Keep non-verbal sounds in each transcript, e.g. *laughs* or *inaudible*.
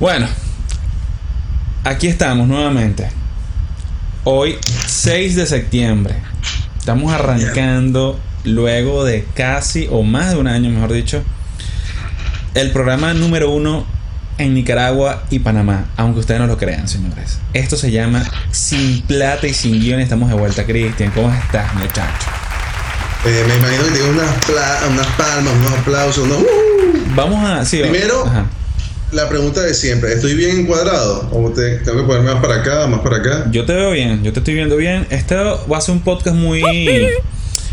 Bueno, aquí estamos nuevamente. Hoy 6 de septiembre. Estamos arrancando luego de casi o más de un año, mejor dicho, el programa número uno en Nicaragua y Panamá, aunque ustedes no lo crean, señores. Esto se llama Sin Plata y Sin Guión. Estamos de vuelta, Cristian. ¿Cómo estás, muchacho? Eh, me imagino que tiene unas, unas palmas, unos aplausos, ¿no? Vamos a. Sí, Primero, la pregunta de siempre: ¿estoy bien encuadrado? ¿O te, tengo que ponerme más para acá, más para acá? Yo te veo bien, yo te estoy viendo bien. Este va a ser un podcast muy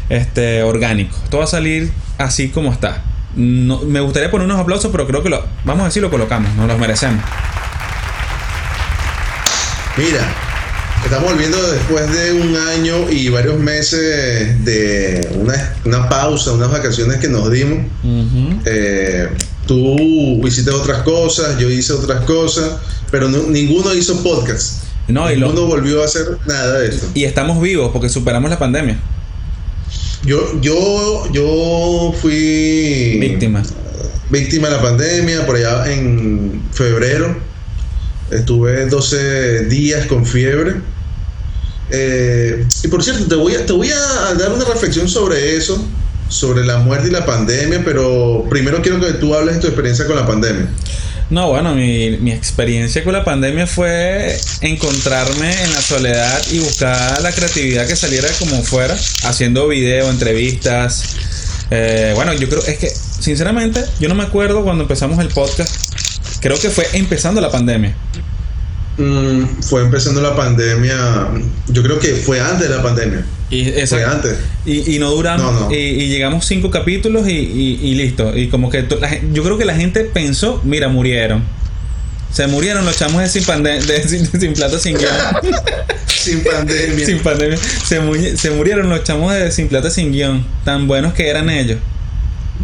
este, orgánico. Esto va a salir así como está. No, me gustaría poner unos aplausos, pero creo que lo, vamos a decir, lo colocamos, nos los merecemos. Mira, estamos volviendo después de un año y varios meses de una, pausa, unas vacaciones que nos dimos. Eh, tú hiciste otras cosas, yo hice otras cosas, pero ninguno hizo podcast. No, ninguno volvió a hacer nada de esto. Y estamos vivos porque superamos la pandemia. Yo, yo, yo fui víctima. Víctima de la pandemia por allá en febrero. Estuve 12 días con fiebre. Eh, y por cierto, te voy, a, te voy a dar una reflexión sobre eso, sobre la muerte y la pandemia, pero primero quiero que tú hables de tu experiencia con la pandemia. No, bueno, mi, mi, experiencia con la pandemia fue encontrarme en la soledad y buscar la creatividad que saliera como fuera, haciendo video, entrevistas. Eh, bueno, yo creo, es que, sinceramente, yo no me acuerdo cuando empezamos el podcast. Creo que fue empezando la pandemia. Mm, fue empezando la pandemia. Yo creo que fue antes de la pandemia. Y, fue antes. Y, no duramos. Y, llegamos cinco capítulos y, listo. Y como que yo creo que la gente pensó: mira, murieron. Se murieron los chamos de sin, pandemia *laughs* sin, plata, sin guion. *laughs* sin pandemia. Sin pandemia. Se, se, murieron los chamos de sin plata, sin guion. Tan buenos que eran ellos.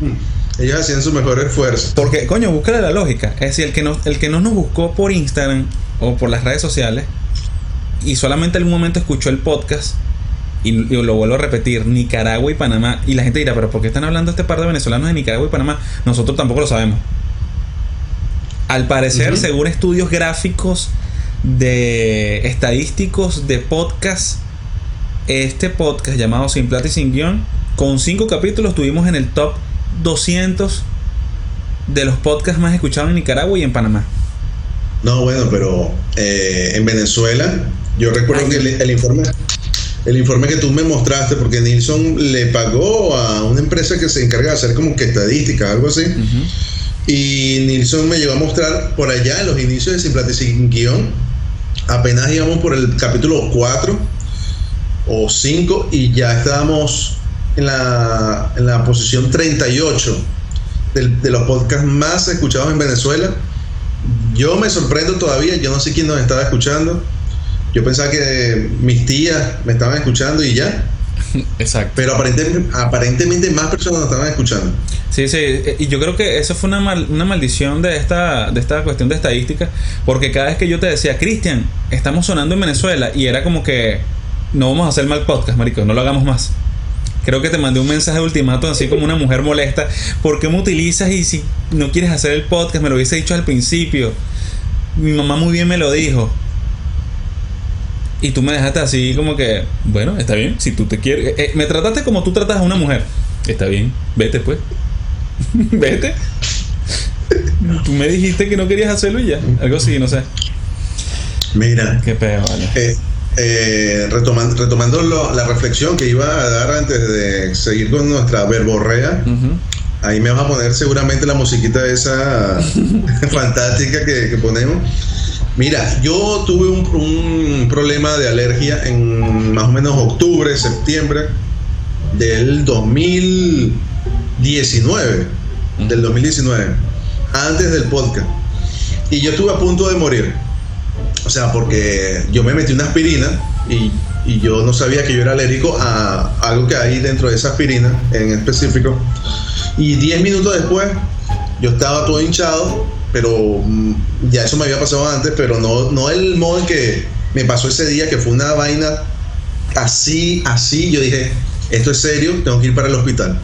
Mm. Ellos hacían su mejor esfuerzo. Porque, coño, búscale la lógica. Es decir, el que, no, el que no nos buscó por Instagram o por las redes sociales y solamente en algún momento escuchó el podcast y, lo vuelvo a repetir, Nicaragua y Panamá. Y la gente dirá, pero ¿por qué están hablando este par de venezolanos de Nicaragua y Panamá? Nosotros tampoco lo sabemos. Al parecer, según estudios gráficos de estadísticos de podcast, este podcast llamado Sin Plata y Sin Guión, con cinco capítulos tuvimos en el top 200 de los podcasts más escuchados en Nicaragua y en Panamá. No, bueno, pero eh, en Venezuela, yo recuerdo que el, informe, el informe que tú me mostraste, porque Nilsson le pagó a una empresa que se encarga de hacer como que estadísticas, algo así. Y Nilsson me llegó a mostrar por allá en los inicios de Sin Plata y Sin Guión, apenas íbamos por el capítulo 4 o 5 y ya estábamos en la, en la posición 38 de, de los podcasts más escuchados en Venezuela yo me sorprendo todavía, yo no sé quién nos estaba escuchando. Yo pensaba que mis tías me estaban escuchando y ya. *laughs* Exacto. Pero aparentemente, aparentemente más personas nos estaban escuchando. Sí, sí, eh, y yo creo que eso fue una, una maldición de esta, de esta cuestión de estadística, porque cada vez que yo te decía, Cristian, estamos sonando en Venezuela, y era como que no vamos a hacer mal podcast, marico, no lo hagamos más. Creo que te mandé un mensaje de ultimato así como una mujer molesta. ¿Por qué me utilizas y si no quieres hacer el podcast? Me lo hubiese dicho al principio. Mi mamá muy bien me lo dijo. Y tú me dejaste así como que, bueno, está bien, si tú te quieres. Eh, eh, me trataste como tú tratas a una mujer. Está bien, vete pues. *laughs* vete. tú me dijiste que no querías hacerlo y ya. Algo así, no sé. Mira. Qué peor, vale. Eh, eh, retomando, retomando la reflexión que iba a dar antes de seguir con nuestra verborrea, ahí me vas a poner seguramente la musiquita esa *laughs* fantástica que, ponemos. Mira, yo tuve un, problema de alergia en más o menos octubre, septiembre del 2019, del 2019, antes del podcast. Y yo estuve a punto de morir o sea, porque yo me metí una aspirina y, yo no sabía que yo era alérgico a algo que hay dentro de esa aspirina en específico. Y 10 minutos después yo estaba todo hinchado, pero mm, ya eso me había pasado antes, pero no, no el modo en que me pasó ese día, que fue una vaina así, así. Yo dije, esto es serio, tengo que ir para el hospital.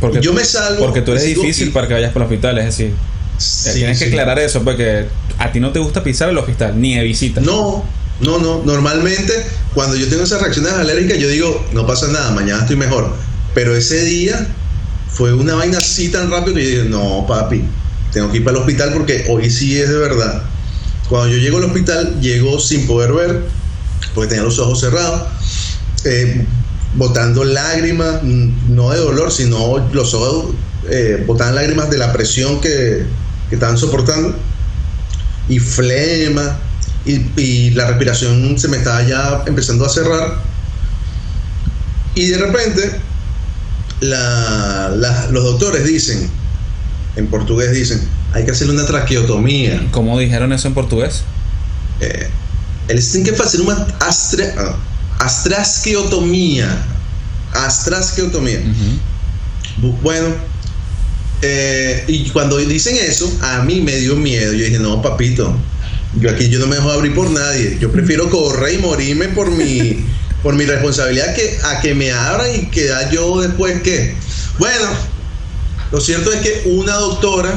Porque, yo me salvo. Porque tú eres difícil y- para que vayas por el hospital, es decir, Sí, tienes que sí. aclarar eso, porque a ti no te gusta pisar el hospital, ni de visita. No, no, no. Normalmente, cuando yo tengo esas reacciones alérgicas, yo digo, no pasa nada, mañana estoy mejor. Pero ese día fue una vaina así tan rápido que yo dije, no, papi, tengo que ir para el hospital porque hoy sí es de verdad. Cuando yo llego al hospital, llego sin poder ver, porque tenía los ojos cerrados, eh, botando lágrimas, no de dolor, sino los ojos eh, lágrimas de la presión que, que estaban soportando y flema y, y la respiración se me estaba ya empezando a cerrar y de repente la- la- los doctores dicen en portugués dicen hay que hacerle una traqueotomía ¿Cómo dijeron eso en portugués? Eh, eles têm que fazer uma astra, ah, astrasqueotomia. Bu- Bueno, eh, y cuando dicen eso, a mí me dio miedo. Yo dije, no, papito, yo aquí yo no me dejo abrir por nadie. Yo prefiero correr y morirme por mi, *laughs* por mi responsabilidad que a que me abran y quedar yo después que. Bueno, lo cierto es que una doctora,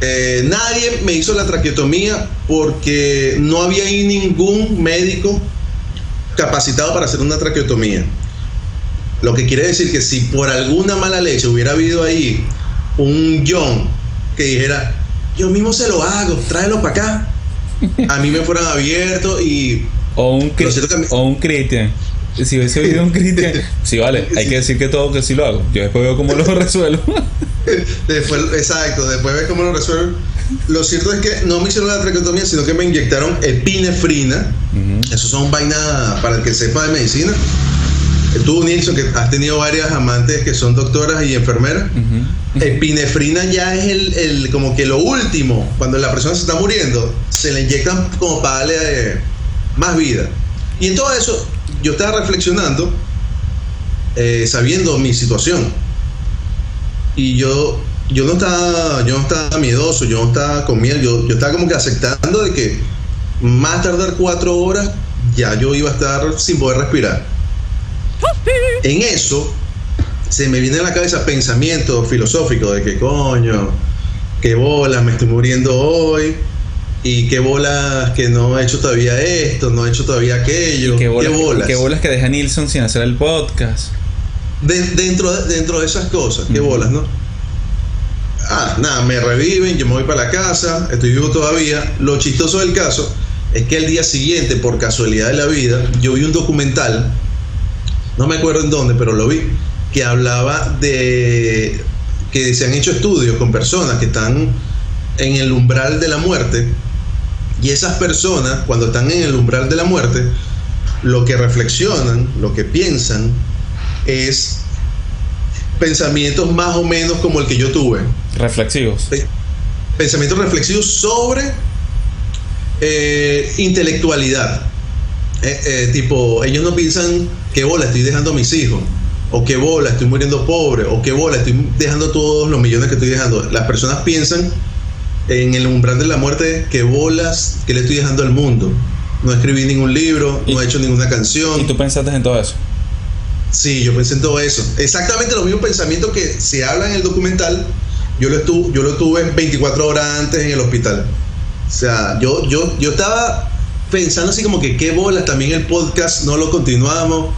eh, nadie me hizo la traqueotomía porque no había ahí ningún médico capacitado para hacer una traqueotomía. Lo que quiere decir que si por alguna mala leche hubiera habido ahí un John que dijera, yo mismo se lo hago, tráelo para acá, *laughs* a mí me fueran abiertos y O un, me- o un Cristian. Si hubiese habido un Cristian, *laughs* sí, vale, hay que decir que todo que sí lo hago. Yo después veo cómo lo *laughs* resuelvo. después, exacto, después ves cómo lo resuelven. Lo cierto es que no me hicieron la traqueotomía, sino que me inyectaron epinefrina. Ujú. Eso son vainas para el que sepa de medicina. Tú, Nilsson, que has tenido varias amantes que son doctoras y enfermeras. Epinefrina ya es el, el- como que lo último. Cuando la persona se está muriendo, se le inyectan como para darle eh, más vida. Y en todo eso, yo estaba reflexionando, eh, sabiendo mi situación. Y yo, yo no estaba, yo no estaba miedoso, yo no estaba con miedo, yo, yo estaba como que aceptando de que más tardar cuatro horas, ya yo iba a estar sin poder respirar. En eso, se me viene a la cabeza pensamientos filosóficos de que coño, qué bolas, me estoy muriendo hoy, y qué bolas que no he hecho todavía esto, no he hecho todavía aquello, Y qué bolas, qué bolas. qué bolas que deja Nilsson sin hacer el podcast. De- dentro, de, dentro de esas cosas, qué bolas, ¿no? Ah, nada, me reviven, yo me voy para la casa, estoy vivo todavía. Lo chistoso del caso es que el día siguiente, por casualidad de la vida, yo vi un documental, no me acuerdo en dónde, pero lo vi, que hablaba de que se han hecho estudios con personas que están en el umbral de la muerte y esas personas, cuando están en el umbral de la muerte, lo que reflexionan, lo que piensan, es pensamientos más o menos como el que yo tuve. Reflexivos. Pe- Pensamientos reflexivos sobre eh, intelectualidad. Eh, eh, tipo, ellos no piensan qué bola estoy dejando a mis hijos, o qué bola estoy muriendo pobre, o qué bola estoy dejando todos los millones que estoy dejando. Las personas piensan en el umbral de la muerte, qué bolas que le estoy dejando al mundo. No escribí ningún libro, no he hecho ninguna canción. ¿Y tú pensaste en todo eso? Sí, yo pensé en todo eso. Exactamente los mismos pensamientos que se habla en el documental, yo lo, estuve, yo lo tuve 24 horas antes en el hospital. O sea, yo, yo, yo estaba pensando así como que qué bolas, también el podcast no lo continuamos.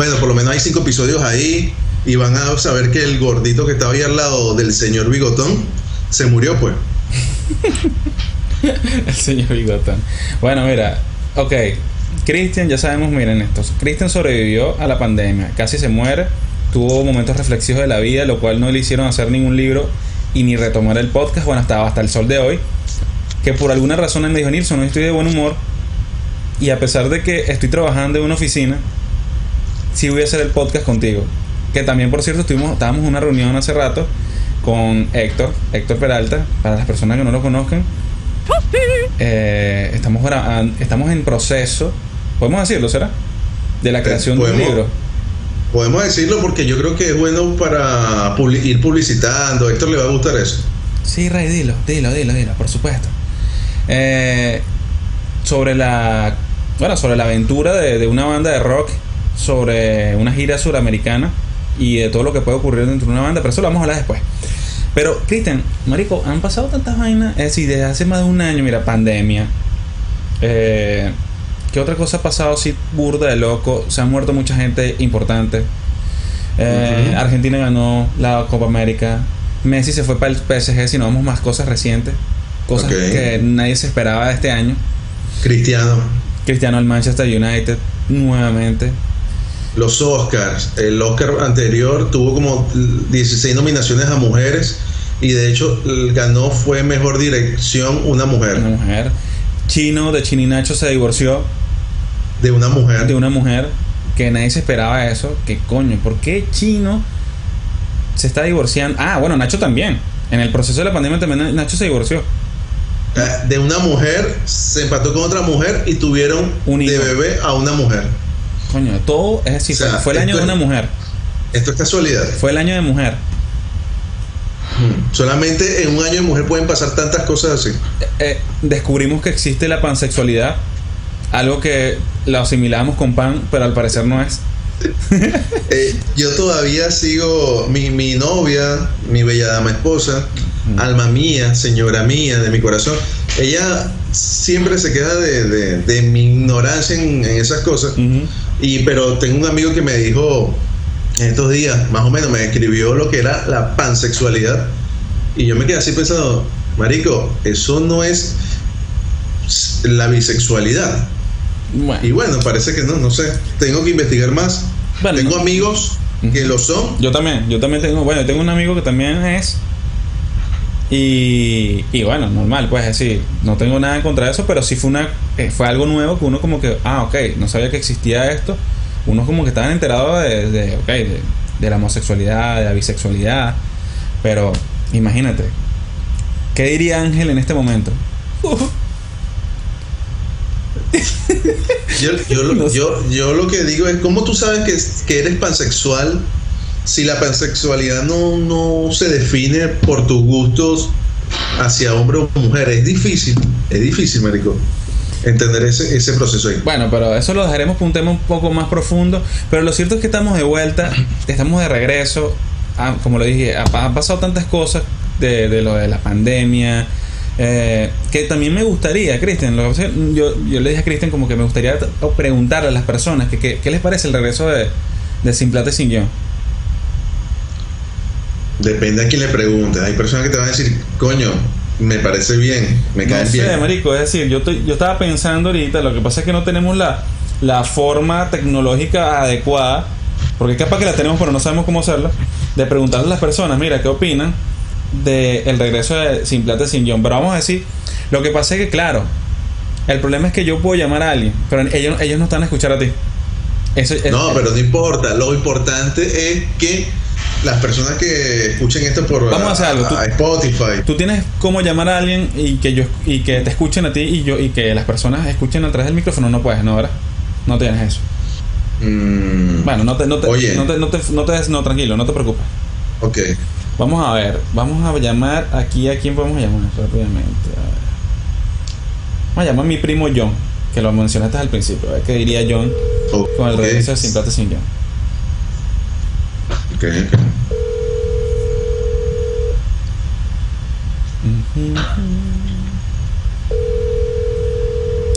Bueno, por lo menos hay cinco episodios ahí y van a saber que el gordito que estaba ahí al lado del señor Bigotón se murió pues. *laughs* El señor Bigotón. Bueno, mira, ok. Cristian, ya sabemos, miren esto. Cristian sobrevivió a la pandemia, casi se muere, tuvo momentos reflexivos de la vida, lo cual no le hicieron hacer ningún libro y ni retomar el podcast, bueno, hasta, hasta el sol de hoy. Que por alguna razón él me dijo, Nilsson, hoy estoy de buen humor. Y a pesar de que estoy trabajando en una oficina, sí voy a hacer el podcast contigo. Que también, por cierto, estuvimos, estábamos en una reunión hace rato con Héctor, Héctor Peralta, para las personas que no lo conozcan. Eh, estamos, gra- estamos en proceso, podemos decirlo, ¿será? De la creación de un libro. Podemos decirlo porque yo creo que es bueno para ir publicitando. A Héctor le va a gustar eso. Sí, Ray, dilo, dilo, dilo, dilo, por supuesto. Eh, sobre la. Bueno, sobre la aventura de, de una banda de rock sobre una gira suramericana y de todo lo que puede ocurrir dentro de una banda, pero eso lo vamos a hablar después. Pero, Cristian, Marico, han pasado tantas vainas, es decir, desde hace más de un año, mira, pandemia. Eh, ¿Qué otra cosa ha pasado así burda de loco? Se han muerto mucha gente importante. Eh. Argentina ganó la Copa América. Messi se fue para el PSG, si no vamos más cosas recientes. Cosas que nadie se esperaba de este año. Cristiano, Cristiano al Manchester United nuevamente. Los Oscars. El Oscar anterior tuvo como 16 nominaciones a mujeres y de hecho ganó fue mejor dirección una mujer. Una mujer. Chino de Chininacho se divorció De una mujer. de una mujer que nadie se esperaba eso. ¿Qué coño? ¿Por qué Chino se está divorciando? Ah, bueno, Nacho también. En el proceso de la pandemia también Nacho se divorció. Eh, De una mujer se empató con otra mujer y tuvieron Un de bebé a una mujer. Coño, todo es O sea, fue, el año de una mujer. Esto es casualidad. Fue el año de mujer. Hmm. Solamente en un año de mujer pueden pasar tantas cosas así. Eh, eh, descubrimos que existe la pansexualidad. Algo que lo asimilamos con pan, pero al parecer no es. *laughs* Eh, yo todavía sigo mi, mi novia, mi bella dama esposa, alma mía, señora mía, de mi corazón. Ella siempre se queda de, de- de mi ignorancia en, en esas cosas. Y pero tengo un amigo que me dijo en estos días, más o menos, me describió lo que era la pansexualidad. Y yo me quedé así pensando, Marico, eso no es la bisexualidad. Bueno, Y bueno, parece que no, no sé. Tengo que investigar más. Bueno, tengo amigos que lo son. Yo también, yo también tengo, bueno, tengo un amigo que también es. Y, y bueno, normal, pues es decir, no tengo nada en contra de eso, pero sí fue una eh, fue algo nuevo que uno como que, ah, ok, no sabía que existía esto. Uno como que estaban enterados de, de, ok, de, de la homosexualidad, de la bisexualidad, pero imagínate, ¿qué diría Ángel en este momento? Yo, yo, *laughs* yo, yo lo que digo es, ¿cómo tú sabes que, que eres pansexual si la pansexualidad no, no se define por tus gustos hacia hombre o mujer? Es difícil, es difícil, Marico, entender ese, ese proceso ahí. Bueno, pero eso lo dejaremos para un tema un poco más profundo. Pero lo cierto es que estamos de vuelta, estamos de regreso. Ah, como lo dije, ha, han pasado tantas cosas de, lo de la pandemia. eh, que también me gustaría, Cristian, yo, yo le dije a Cristian como que me gustaría preguntarle a las personas que, que- qué les parece el regreso de, de Sin Plata y Sin Guión. Depende a quién le preguntes. Hay personas que te van a decir, coño, me parece bien, me No caen sé, bien. marico, es decir, yo, estoy- yo estaba pensando ahorita, lo que pasa es que no tenemos la, la forma tecnológica adecuada, porque capaz que la tenemos pero no sabemos cómo hacerla, de preguntarle a las personas, mira, ¿qué opinan del el regreso de Sin Plata y Sin Guión? Pero vamos a decir, lo que pasa es que, claro, el problema es que yo puedo llamar a alguien, pero ellos, ellos no están a escuchar a ti. Eso, es- No, pero no importa. Lo importante es que las personas que escuchen esto por Vamos a hacer algo, tú- a Spotify, Tú tienes cómo llamar a alguien y que yo y que te escuchen a ti y yo y que las personas escuchen a través del micrófono, no puedes, ¿no? ¿Verdad? No tienes eso. mm, Bueno, no te, no te, Oye. no te, no te, no te des- no, tranquilo, no te preocupes. ok. Vamos a ver, vamos a llamar aquí a quién podemos llamar rápidamente. A ver. Vamos a llamar a mi primo John, que lo mencionaste al principio. A ver qué diría John O- con el regreso de Sin Plata Sin John. Ok, ok.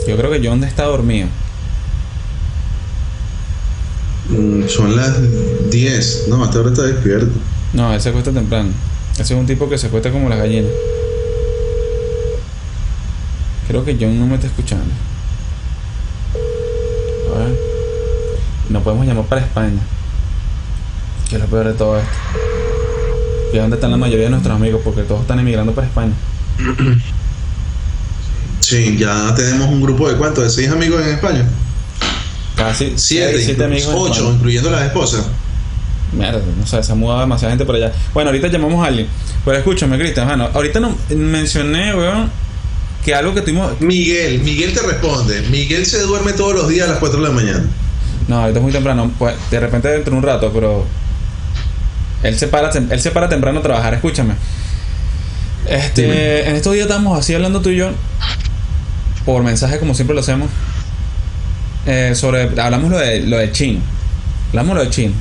Yo creo que John está dormido. Mm, son las 10. No, hasta ahora está despierto. No, él se acuesta temprano. Ese es un tipo que se acuesta como las gallinas. Creo que John no me está escuchando. A ver. No podemos llamar para España. Que es lo peor de todo esto. ¿Y dónde están la mayoría de nuestros amigos? Porque todos están emigrando para España. Sí, ya tenemos un grupo de cuántos, de seis amigos en España. Casi Siete, seis, siete amigos. ocho, incluyendo las esposas. Mierda, no sé, se ha mudado demasiada gente por allá. Bueno, ahorita llamamos a alguien. Pero escúchame, Cristian, bueno, ahorita no, mencioné, weón, que algo que tuvimos. Miguel, Miguel te responde. Miguel se duerme todos los días a las 4 de la mañana. No, ahorita es muy temprano. Pues, de repente dentro de un rato, pero. Él se para, él se para temprano a trabajar, escúchame. Este, Dime. en estos días estamos así hablando tú y yo. Por mensaje, como siempre lo hacemos. eh, sobre. Hablamos lo de lo de Chin. Hablamos lo de Chin.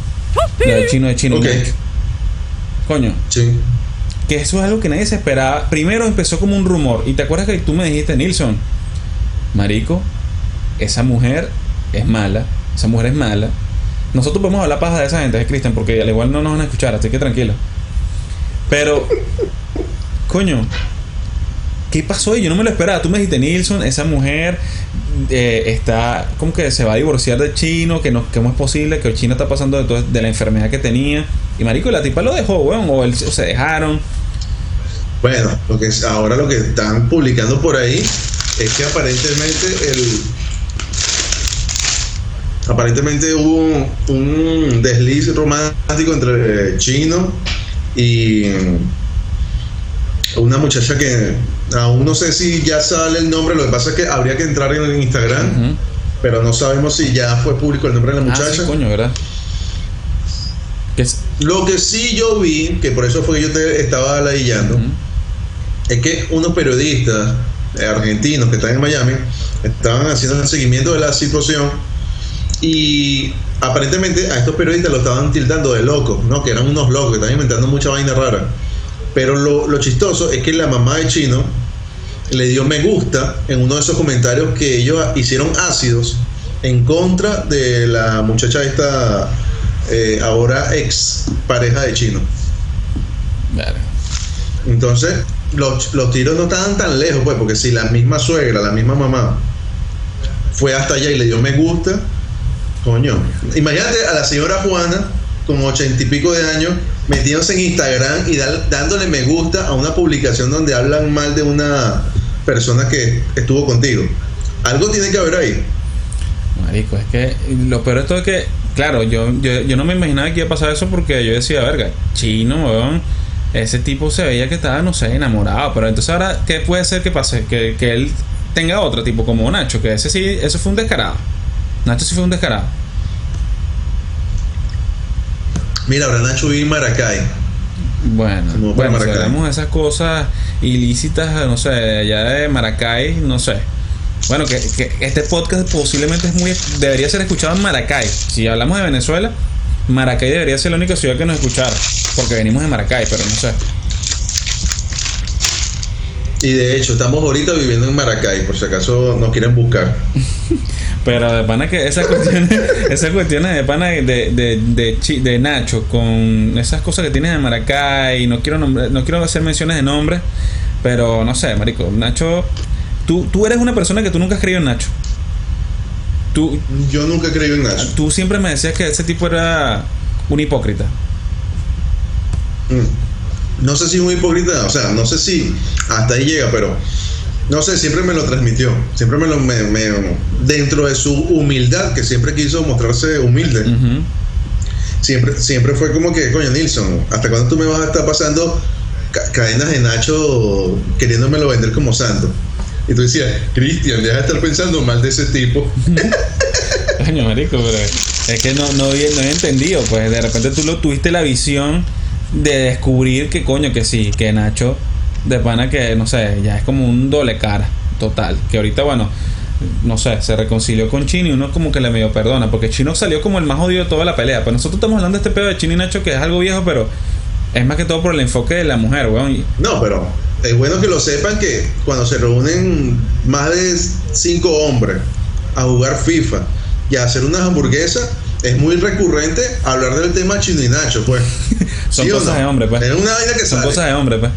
La de chino de chino. Ok. Coño, Sí. que eso es algo que nadie se esperaba. Primero empezó como un rumor. Y te acuerdas que tú me dijiste, Nilsson, Marico, esa mujer es mala. Esa mujer es mala. Nosotros podemos hablar paja de esa gente, ¿eh, Cristian? Porque al igual no nos van a escuchar, así que tranquilo. Pero, coño, ¿qué pasó? Y yo no me lo esperaba. Tú me dijiste, Nilsson, esa mujer eh, está como que se va a divorciar del chino, que no, cómo es posible, que el chino está pasando de, de la enfermedad que tenía. Y marico, la tipa lo dejó, weón, o, él- o se dejaron. Bueno, lo que es- ahora lo que están publicando por ahí es que aparentemente el aparentemente hubo un desliz romántico entre Chino y una muchacha que aún no sé si ya sale el nombre, lo que pasa es que habría que entrar en el Instagram, pero no sabemos si ya fue público el nombre de la Ah, sí, muchacha. coño, ¿verdad? Es- Lo que sí yo vi, que por eso fue que yo te estaba ladillando, es que unos periodistas argentinos que están en Miami estaban haciendo el seguimiento de la situación y aparentemente a estos periodistas lo estaban tildando de locos, ¿no? Que eran unos locos, que estaban inventando mucha vaina rara. Pero lo, lo chistoso es que la mamá de Chino le dio me gusta en uno de esos comentarios que ellos hicieron ácidos en contra de la muchacha esta, eh, ahora ex pareja de Chino. Verga. Entonces, los, los tiros no estaban tan lejos, pues, porque si la misma suegra, la misma mamá, fue hasta allá y le dio me gusta, coño. Imagínate a la señora Juana, con ochenta y pico de años, metiéndose en Instagram y dándole me gusta a una publicación donde hablan mal de una persona que estuvo contigo. Algo tiene que haber ahí. Marico, es que lo peor de todo es que, claro, yo, yo, yo no me imaginaba que iba a pasar eso porque yo decía, verga, chino. Ese tipo se veía que estaba, no sé, enamorado. Pero entonces ahora, ¿qué puede ser que pase? Que, que él tenga otro tipo como Nacho, que ese sí, eso fue un descarado. Nacho sí fue un descarado. Mira, ahora Nacho vive en Maracay. Bueno, bueno, si Maracay. hablamos de esas cosas ilícitas, no sé, de allá de Maracay, no sé. Bueno, que, que este podcast posiblemente es muy debería ser escuchado en Maracay. Si hablamos de Venezuela, Maracay debería ser la única ciudad que nos escuchara, porque venimos de Maracay, pero no sé. Y de hecho, estamos ahorita viviendo en Maracay, por si acaso nos quieren buscar. *laughs* Pero de pana que esas *laughs* cuestiones, esas cuestiones de pana de, de, de, de Nacho con esas cosas que tienes de Maracay, no quiero nombrar, no quiero hacer menciones de nombres, pero no sé, marico, Nacho, tú, tú eres una persona que tú nunca has creído en Nacho. Tú, Yo nunca he creído en Nacho. tú siempre me decías que ese tipo era un hipócrita. Mm. No sé si es un hipócrita, o sea, no sé si hasta ahí llega, pero no sé, siempre me lo transmitió. Siempre me lo. Me, me- dentro de su humildad, que siempre quiso mostrarse humilde, siempre, siempre fue como que, coño, Nilsson, ¿hasta cuándo tú me vas a estar pasando ca- cadenas de Nacho queriéndomelo vender como santo? Y tú decías, Cristian, deja de estar pensando mal de ese tipo. *laughs* Coño, marico, pero es que no, no, no había entendido. Pues de repente tú lo tuviste la visión de descubrir que coño, que sí, que Nacho, de pana que, no sé, ya es como un doble cara, total. Que ahorita, bueno, no sé, se reconcilió con Chino y uno como que le medio perdona, porque Chino salió como el más jodido de toda la pelea. Pero nosotros estamos hablando de este pedo de Chino y Nacho, que es algo viejo, pero es más que todo por el enfoque de la mujer, weón. No, pero es bueno que lo sepan que cuando se reúnen más de cinco hombres a jugar FIFA y a hacer unas hamburguesas, es muy recurrente hablar del tema chino y Nacho, pues. *laughs* Son ¿Sí o cosas no? de hombre, pues. Es una vaina que Son sale. cosas de hombre, pues.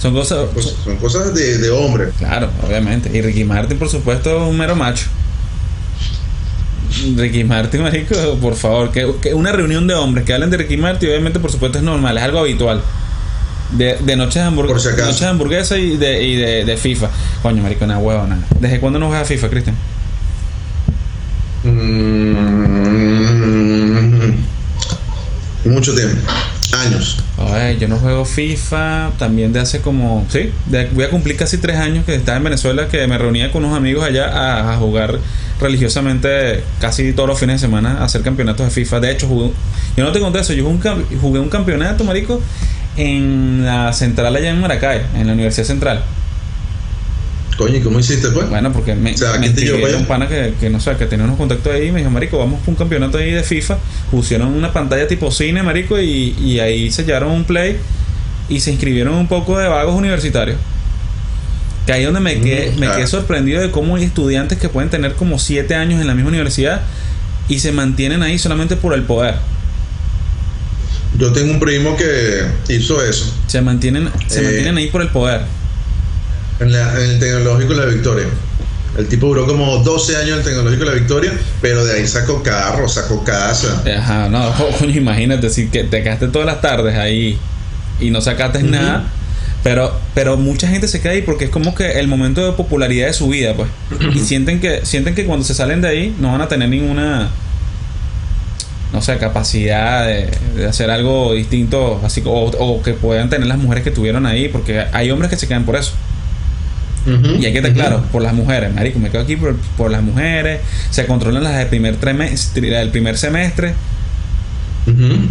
Son cosas. Son cosas de, de hombre. Claro, obviamente. Y Ricky Martin, por supuesto, es un mero macho. Ricky Martin, marico, por favor, que, que una reunión de hombres que hablen de Ricky Martin, obviamente, por supuesto, es normal, es algo habitual. De, de noches de, hamburg- Por si noches de hamburguesa y de, y de, de FIFA. Coño, marico, una huevo, nada. ¿Desde cuándo no juegas a FIFA, Cristian? Mm, mucho tiempo. Años. Ay, yo no juego FIFA también de hace como, sí, de- voy a cumplir casi tres años que estaba en Venezuela, que me reunía con unos amigos allá a, jugar religiosamente casi todos los fines de semana a hacer campeonatos de FIFA. De hecho, jugué, yo no te conté eso, yo jugué un, jugué un campeonato, marico, en la central allá en Maracay, en la Universidad Central. Coño, ¿y cómo hiciste, pues? Bueno, porque me, O sea, me ¿quién te llevó escribió para un pana que, que no sé, que tenía unos contactos ahí y me dijo, marico, vamos por un campeonato ahí de FIFA. Pusieron una pantalla tipo cine, marico, y, y ahí sellaron un play y se inscribieron un poco de vagos universitarios. Que ahí donde me quedé, Mm, me claro. quedé sorprendido de cómo hay estudiantes que pueden tener como 7 años en la misma universidad y se mantienen ahí solamente por el poder. Yo tengo un primo que hizo eso Se mantienen, se Eh. mantienen ahí por el poder. En, la- en el Tecnológico de la Victoria. El tipo duró como 12 años en el Tecnológico de la Victoria, pero de ahí sacó carro, sacó casa. Ajá, no, *laughs* coño, imagínate si que te quedaste todas las tardes ahí y no sacaste nada. Pero, pero mucha gente se queda ahí porque es como que el momento de popularidad de su vida, pues. *clears throat* Y sienten que, sienten que cuando se salen de ahí no van a tener ninguna no sé, capacidad de, de hacer algo distinto, así o, o que puedan tener las mujeres que tuvieron ahí, porque hay hombres que se quedan por eso. Y hay que estar claro, por las mujeres, marico, me quedo aquí por, por las mujeres, se controlan las del primer trimestre, del primer semestre. Ujú.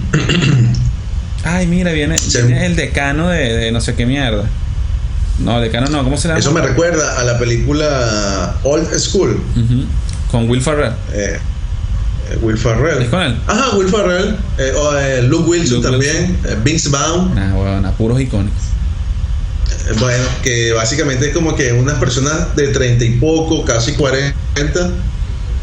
Ay, mira, viene, Sí. viene el decano de, de no sé qué mierda. No, decano no, ¿cómo se llama? Eso me recuerda a la película Old School. Con Will Ferrell. eh, eh, Will Ferrell. ¿Es con él? Ajá, Will Ferrell. eh, o, eh, Luke Wilson Luke también. eh, Vince Vaughn. Nah, bueno, puros icónicos. Bueno, que básicamente es como que unas personas de 30 y poco, casi 40,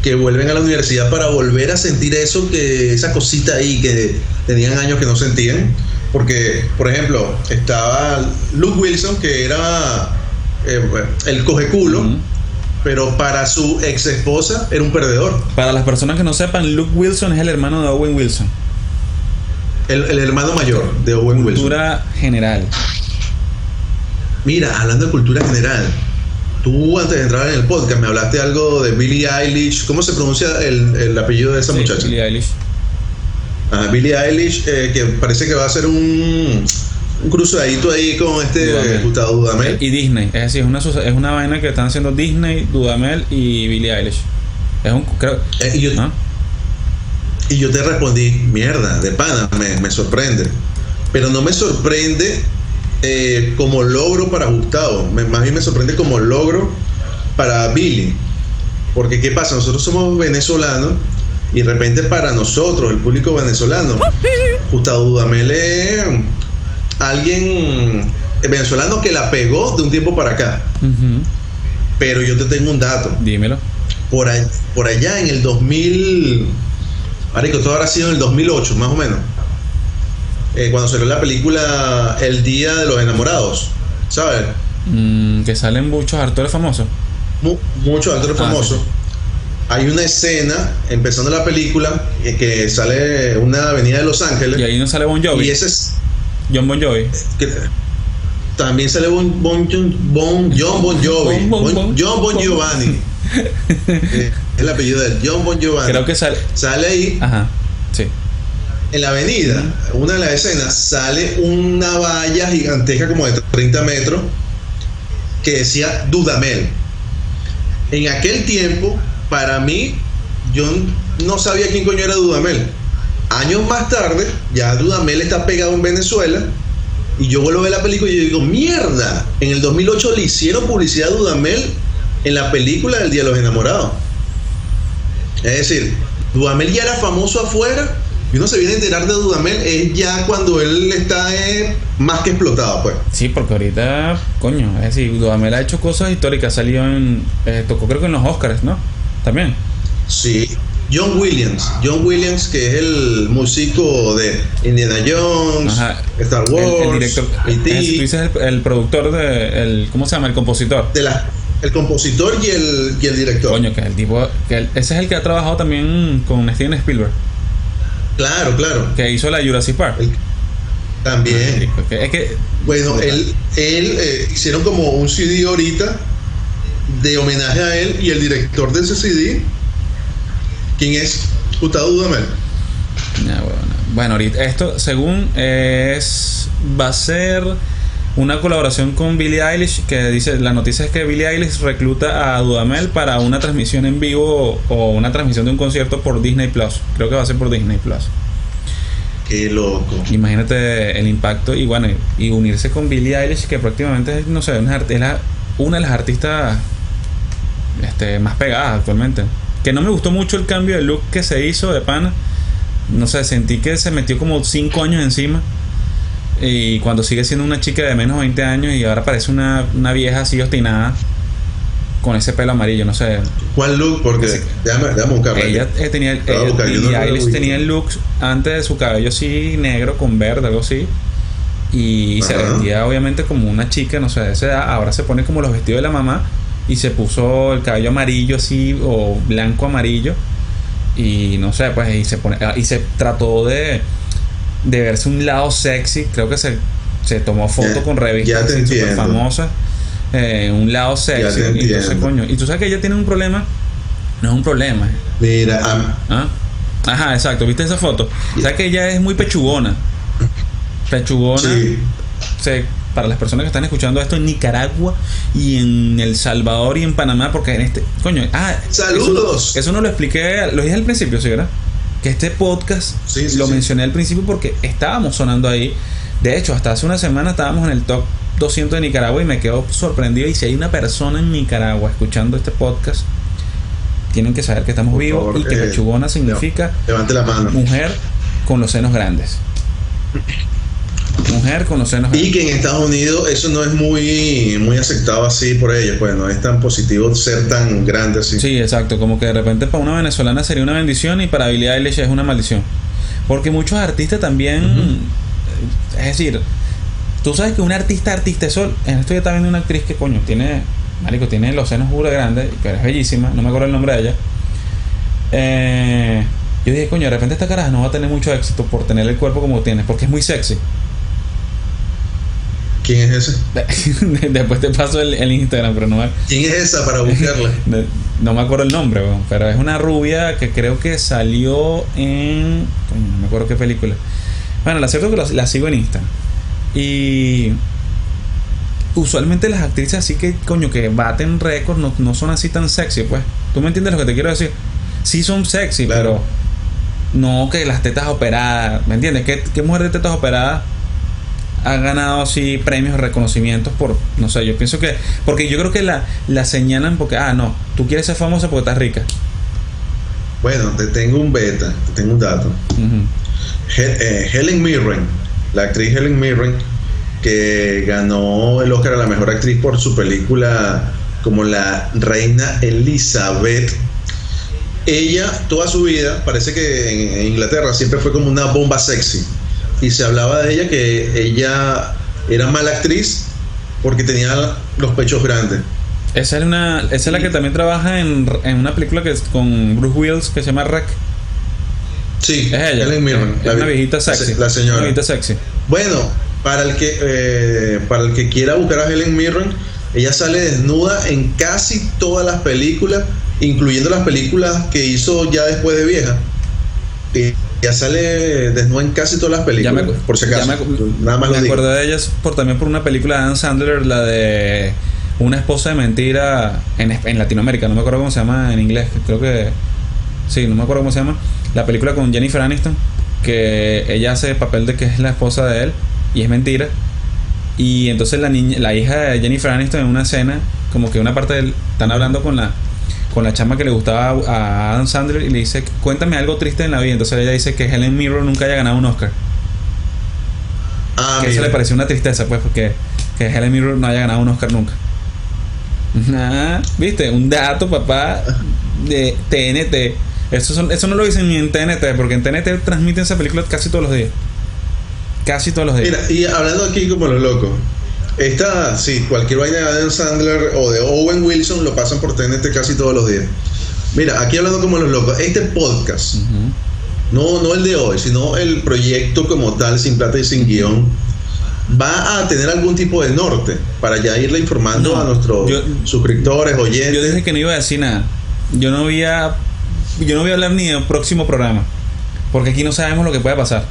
que vuelven a la universidad para volver a sentir eso, que esa cosita ahí que tenían años que no sentían. Porque, por ejemplo, estaba Luke Wilson, que era eh, el cogeculo, Ujú. pero para su ex esposa era un perdedor. Para las personas que no sepan, Luke Wilson es el hermano de Owen Wilson. El, el hermano mayor de Owen Wilson. Cultura general. Mira, hablando de cultura general, tú antes de entrar en el podcast me hablaste algo de Billie Eilish. ¿Cómo se pronuncia el, el apellido de esa Sí, muchacha? Billie Eilish. Ah, Billie Eilish, eh, que parece que va a ser un, un cruzadito ahí con este Dudamel. Gustavo Dudamel. Y Disney. Es decir, es una, es una vaina que están haciendo Disney, Dudamel y Billie Eilish. Es un. Creo, Eh, y, yo, ¿no? y yo te respondí, mierda, de pana, me, me sorprende. Pero no me sorprende eh, como logro para Gustavo, me- más bien me sorprende como logro para Billy. Porque ¿qué pasa? Nosotros somos venezolanos y de repente para nosotros, el público venezolano, Gustavo Dudamel es alguien venezolano que la pegó de un tiempo para acá. Pero yo te tengo un dato. Dímelo. Por, ahí- por allá en el 2000, marico, todo habrá sido en el 2008, más o menos. Eh, cuando salió la película El Día de los Enamorados, ¿sabes? Mm, que salen muchos actores famosos. Mu- muchos actores Ah, famosos. Hay una escena empezando la película eh, que sale una avenida de Los Ángeles Y ahí no sale Bon Jovi. y ese es John Bon Jovi. que- también sale bon, Bon- Bon- John Bon Jovi, John Bon Giovanni, *laughs* Eh, es el apellido de él, John Bon Giovanni. Creo que sale. Sale ahí Ajá. Sí. En la avenida, una de las escenas, sale una valla gigantesca como de 30 metros que decía Dudamel. En aquel tiempo, para mí, yo no sabía quién coño era Dudamel. Años más tarde, ya Dudamel está pegado en Venezuela. Y yo vuelvo a ver la película y yo digo, mierda, en el 2008 le hicieron publicidad a Dudamel en la película del Día de los Enamorados. Es decir, Dudamel ya era famoso afuera y uno se viene a enterar de Dudamel es ya cuando él está eh, más que explotado, pues. Sí, porque ahorita, coño, es decir, Dudamel ha hecho cosas históricas, salió en, eh, tocó creo que en los Oscars, ¿no? También. Sí. John Williams, John Williams que es el músico de Indiana Jones, Ajá. Star El, Wars, el director, E.T., es- tú dices el, el productor de, el, ¿cómo se llama? El compositor. de la- el compositor y el, y el director. Coño, que el tipo, que el- ese es el que ha trabajado también con Steven Spielberg, Claro, claro. que hizo la Jurassic Park. El- también. Es que, Bueno, él, él eh, hicieron como un CD ahorita de homenaje a él y el director de ese CD, ¿quién es? Gustavo Dudamel. Ya, bueno, bueno, ahorita esto, según es, va a ser una colaboración con Billie Eilish, que dice, la noticia es que Billie Eilish recluta a Dudamel para una transmisión en vivo o una transmisión de un concierto por Disney Plus. Creo que va a ser por Disney Plus. Qué loco. Imagínate el impacto y bueno, y unirse con Billie Eilish, que prácticamente es, no sé, es la una de las artistas este, más pegadas actualmente. Que no me gustó mucho el cambio de look que se hizo de pana. No sé, sentí que se metió como 5 años encima. Y cuando sigue siendo una chica de menos de 20 años y ahora parece una, una vieja así obstinada con ese pelo amarillo, no sé. ¿Cuál look? Porque Ese- déjame, déjame buscarlo. Ella eh, tenía, ella- buscar, yo no Eilish tenía el look antes de su cabello así negro con verde, algo así. Y se vestía obviamente como una chica, no sé, de esa edad. Ahora se pone como los vestidos de la mamá y se puso el cabello amarillo así o blanco amarillo. Y no sé, pues y se pone ah, y se trató de de verse un lado sexy, creo que se, se tomó foto Ya- con revistas súper famosas. eh, un lado sexy. Y entonces, coño, y tú sabes que ella tiene un problema. No es un problema, Mira, ¿Ah? Ajá, exacto. ¿Viste esa foto? Sea que ella es muy pechugona. Pechugona. sí. se- para las personas que están escuchando esto en Nicaragua y en El Salvador y en Panamá, porque en este. Coño, ah. Saludos. Eso, eso no lo expliqué, lo dije al principio, ¿sí, verdad? Que este podcast Sí, sí, lo sí. mencioné al principio porque estábamos sonando ahí. De hecho, hasta hace una semana estábamos en el top 200 de Nicaragua y me quedo sorprendido. Y si hay una persona en Nicaragua escuchando este podcast, tienen que saber que estamos Por vivos favor, y que eh, pechugona significa Levante la mano. mujer con los senos grandes. Mujer con los senos Y que en Estados Unidos eso no es muy, muy aceptado así por ellos, pues no es tan positivo ser tan grande así. Sí, exacto. Como que de repente para una venezolana sería una bendición y para Billie Eilish es una maldición. Porque muchos artistas también. Es decir, tú sabes que un artista, artista, eso. En esto yo estaba viendo una actriz que, coño, tiene. Marico, tiene los senos burda grandes, pero es bellísima. No me acuerdo el nombre de ella. Eh, yo dije, coño, de repente esta cara no va a tener mucho éxito por tener el cuerpo como tiene, porque es muy sexy. ¿Quién es ese? *laughs* Después te paso el, el Instagram, pero no me, ¿Quién es esa para buscarla? *laughs* no me acuerdo el nombre, pero es una rubia que creo que salió en. no me acuerdo qué película. Bueno, la cierto es que la, la sigo en Insta. Y. Usualmente las actrices así que, coño, que baten récords no, no son así tan sexy, pues. ¿Tú me entiendes lo que te quiero decir? Sí son sexy, Claro. pero. No que las tetas operadas. ¿Me entiendes? ¿Qué, qué mujer de tetas operadas ha ganado así premios, reconocimientos por, no sé, yo pienso que, porque yo creo que la, la señalan porque, ah, no, tú quieres ser famosa porque estás rica. Bueno, te tengo un beta, te tengo un dato. Eh, Helen Mirren, la actriz Helen Mirren, que ganó el Oscar a la mejor actriz por su película como la reina Elizabeth. Ella, toda su vida, parece que en Inglaterra siempre fue como una bomba sexy. Y se hablaba de ella que ella era mala actriz porque tenía los pechos grandes. Esa es una, esa es la que también trabaja en, en una película que es con Bruce Willis que se llama Wreck. Sí, Es ella. Helen Mirren. Es la- una viejita sexy. La señora. Una viejita sexy. Bueno, para el que eh, para el que quiera buscar a Helen Mirren, ella sale desnuda en casi todas las películas, incluyendo las películas que hizo ya después de vieja. Eh, ya sale desnuda en casi todas las Ya películas, me, por si ya acaso. me- Nada más me lo digo. acordé de ellas por, también por una película de Adam Sandler, la de Una esposa de mentira en, en Latinoamérica. No me acuerdo cómo se llama en inglés. Creo que. Sí, no me acuerdo cómo se llama. La película con Jennifer Aniston. Que ella hace el papel de que es la esposa de él. Y es mentira. Y entonces la niña, la hija de Jennifer Aniston en una escena, como que una parte del, están hablando con la con la chama que le gustaba a Adam Sandler y le dice, cuéntame algo triste en la vida. Entonces ella dice que Helen Mirren nunca haya ganado un Oscar. Ah, que eso le pareció una tristeza, pues, porque que Helen Mirren no haya ganado un Oscar nunca. *laughs* Ah, ¿Viste? Un dato, papá, de TNT. Eso, son- eso no lo dicen ni en TNT, porque en TNT transmiten esa película casi todos los días. Casi todos los días. Mira, y hablando aquí como los locos. Esta, sí, cualquier vaina de Adam Sandler o de Owen Wilson lo pasan por TNT casi todos los días. Mira, aquí hablando como los locos, este podcast, no, no el de hoy, sino el proyecto como tal, sin plata y sin guion, va a tener algún tipo de norte para ya irle informando No, a nuestros yo- suscriptores, oyentes. Yo dije que no iba a decir nada. Yo no voy a. Yo no voy a hablar ni del próximo programa. Porque aquí no sabemos lo que puede pasar.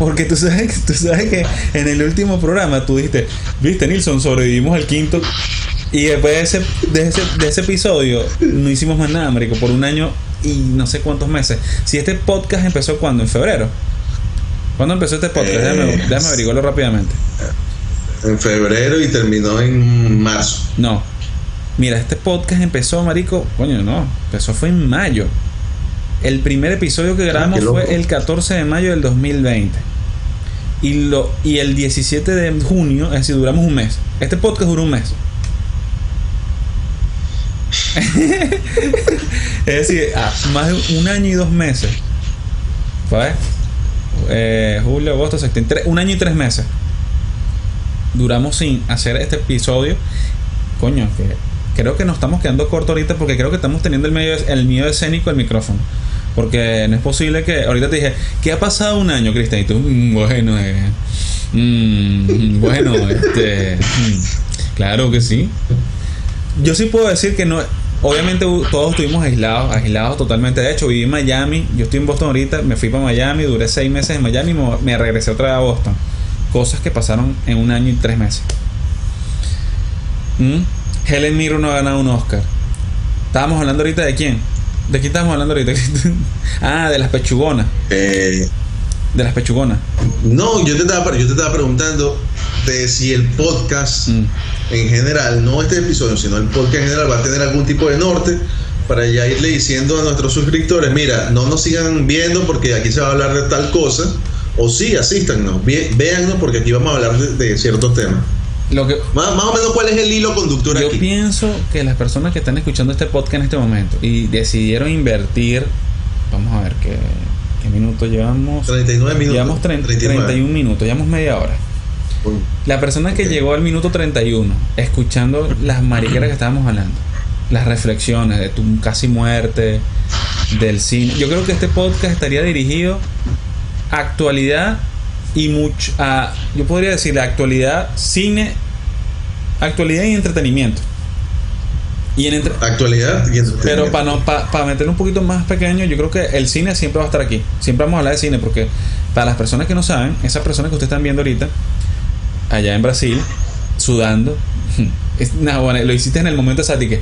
Porque tú sabes, tú sabes que en el último programa tú dijiste, viste Nilsson, sobrevivimos al quinto. Y después de ese, de ese, de ese episodio no hicimos más nada, marico, por un año y no sé cuántos meses. Si este podcast empezó cuando, en febrero. ¿Cuándo empezó este podcast? Eh, déjame, déjame averiguarlo rápidamente. en febrero y terminó en marzo. No. Mira, este podcast empezó, marico, coño, no, empezó fue en mayo. El primer episodio que grabamos fue el 14 de mayo del 2020. Y, lo, y el 17 de junio, es decir, duramos un mes. Este podcast duró un mes. *laughs* es decir, más de un año y dos meses. ¿Fue? Eh, julio, agosto, septiembre. Un año y tres meses. Duramos sin hacer este episodio. Coño, que creo que nos estamos quedando corto ahorita porque creo que estamos teniendo el, medio, el miedo escénico del micrófono. Porque no es posible que. Ahorita te dije, ¿qué ha pasado un año, Cristian? Y tú, mm, bueno, eh, mm, bueno, *laughs* este. Mm, claro que sí. Yo sí puedo decir que no. Obviamente todos estuvimos aislados, aislados totalmente. De hecho, viví en Miami. Yo estoy en Boston ahorita. Me fui para Miami, duré seis meses en Miami y me regresé otra vez a Boston. Cosas que pasaron en un año y tres meses. Helen Mirren no ha ganado un Oscar. Estábamos hablando ahorita de quién. ¿De quién estamos hablando ahorita? *laughs* ah, de las pechugonas. Eh, de las pechugonas. No, yo te estaba, yo te estaba preguntando de si el podcast mm. en general, no este episodio, sino el podcast en general, va a tener algún tipo de norte para ya irle diciendo a nuestros suscriptores, mira, no nos sigan viendo porque aquí se va a hablar de tal cosa, o sí, asístanos, véannos porque aquí vamos a hablar de ciertos temas. Lo que, más, o menos cuál es el hilo conductor yo pienso que las personas que están escuchando este podcast en este momento y decidieron invertir, vamos a ver qué, qué minuto llevamos. 39 minutos. Llevamos 31 minutos, llevamos media hora. La persona que llegó al minuto 31, escuchando las mariqueras que estábamos hablando, las reflexiones de tu casi muerte, del cine, yo creo que este podcast estaría dirigido a actualidad y mucho a, yo podría decir, la actualidad, cine, actualidad y entretenimiento. Y en actualidad y entretenimiento. Pero para no, para meter un poquito más pequeño, yo creo que el cine siempre va a estar aquí. Siempre vamos a hablar de cine porque para las personas que no saben, esas personas que ustedes están viendo ahorita, allá en Brasil, sudando, *laughs* es, bueno, lo hiciste en el momento exacto que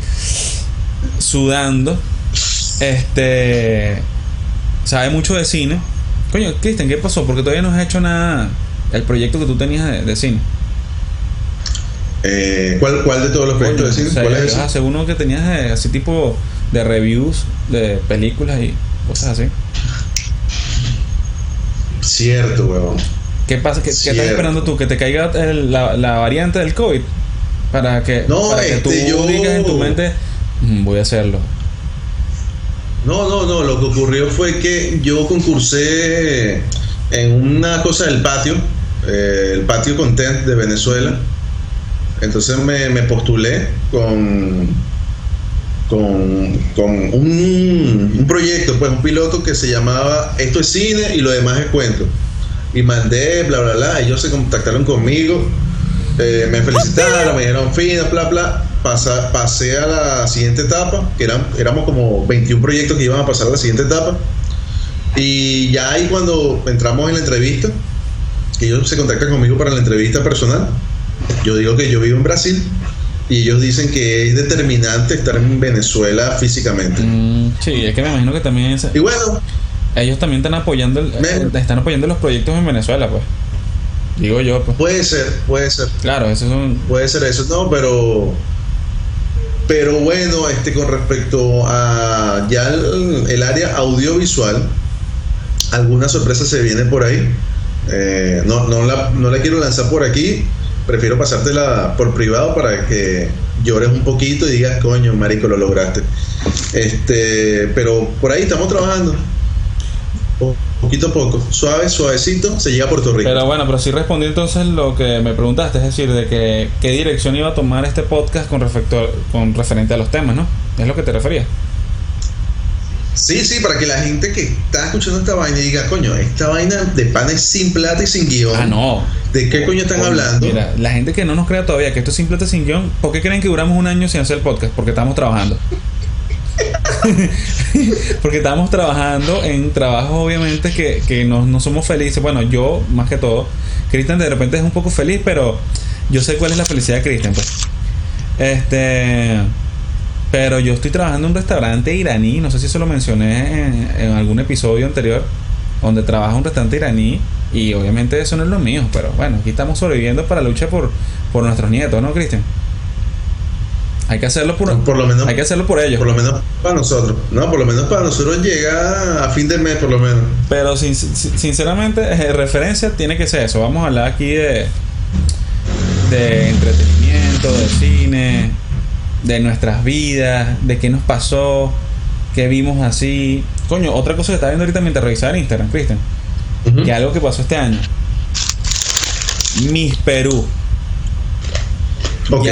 sudando, este, sabe mucho de cine Coño, Cristian, ¿qué pasó? Porque todavía no has hecho nada. El proyecto que tú tenías de, cine. Eh, ¿cuál, ¿cuál, de todos los proyectos de cine? ¿Cuál es ese? Ah, uno que tenías así tipo de reviews de películas y cosas así. Cierto, weón. ¿Qué pasa? ¿Qué, estás esperando tú? ¿Que te caiga la, la, variante del COVID? Para que, no, para que tú este, digas en tu mente, mm, voy a hacerlo. No, no, no. Lo que ocurrió fue que yo concursé en una cosa del patio, eh, el patio Content de Venezuela. Entonces me, postulé con, con, un, proyecto, pues un piloto que se llamaba Esto es cine y lo demás es cuento. Y mandé, bla, bla, bla. Ellos se contactaron conmigo, eh, me felicitaron, me dijeron fina, bla, bla pasé a la siguiente etapa, que eran, éramos como 21 proyectos que iban a pasar a la siguiente etapa. Y ya ahí cuando entramos en la entrevista, ellos se contactan conmigo para la entrevista personal, yo digo que yo vivo en Brasil y ellos dicen que es determinante estar en Venezuela físicamente. Mm, sí, es que me imagino que también... y bueno... Ellos también están apoyando, eh, están apoyando los proyectos en Venezuela, pues. Digo yo, pues. Puede ser, puede ser. Claro, eso es un... Puede ser eso, no, pero pero bueno, este, con respecto a ya el, área audiovisual, alguna sorpresa se viene por ahí. Eh, no, no, la, no la quiero lanzar por aquí, prefiero pasártela por privado para que llores un poquito y digas, coño, marico, lo lograste. Este, pero por ahí estamos trabajando poquito a poco, suave, suavecito, se llega a Puerto Rico. Pero bueno, pero sí respondí entonces lo que me preguntaste, es decir, de que qué dirección iba a tomar este podcast con respecto con referente a los temas, ¿no? Es lo que te refería. Sí, sí, para que la gente que está escuchando esta vaina diga, coño, esta vaina de panes sin plata y sin guion. Ah, no. ¿De qué coño están hablando? Mira, la gente que no nos crea todavía que esto es sin plata y sin guion, ¿por qué creen que duramos un año sin hacer el podcast? Porque estamos trabajando. *laughs* Porque estamos trabajando en trabajos, obviamente, que, que no, no, somos felices. Bueno, yo más que todo. Cristian de repente es un poco feliz, pero yo sé cuál es la felicidad de Cristian. Pues. Este. Pero yo estoy trabajando en un restaurante iraní. No sé si eso lo mencioné en, en algún episodio anterior. Donde trabaja un restaurante iraní. Y obviamente eso no es lo mío, pero bueno, aquí estamos sobreviviendo para la lucha por, por nuestros nietos, ¿no, Cristian? Hay que hacerlo por, por lo menos, hay que hacerlo por ellos. Por lo menos para nosotros. No, por lo menos para nosotros llega a fin de mes, por lo menos. Pero sin, sinceramente, eh, referencia tiene que ser eso. Vamos a hablar aquí de, de entretenimiento, de cine, de nuestras vidas, de qué nos pasó, qué vimos así. Coño, otra cosa que estaba viendo ahorita mientras revisaba en Instagram, Cristian, que algo que pasó este año. Miss Perú. Ok.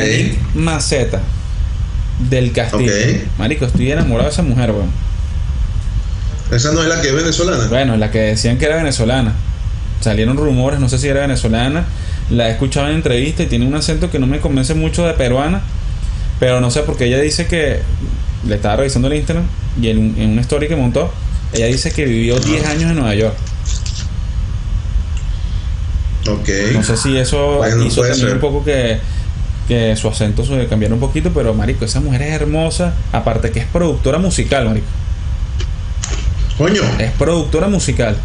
Maceta del Castillo. Marico, estoy enamorado de esa mujer, weón. ¿Esa no es la que es venezolana? Bueno, la que decían que era venezolana. Salieron rumores, no sé si era venezolana. La he escuchado en entrevista y tiene un acento que no me convence mucho de peruana. Pero no sé, porque ella dice que. Le estaba revisando el Instagram y en, en una story que montó, ella dice que vivió 10 años en Nueva York. Ok. No sé si eso hizo también un poco que que su acento se cambiara un poquito, pero marico, esa mujer es hermosa, aparte que es productora musical, marico. Coño. Es productora musical.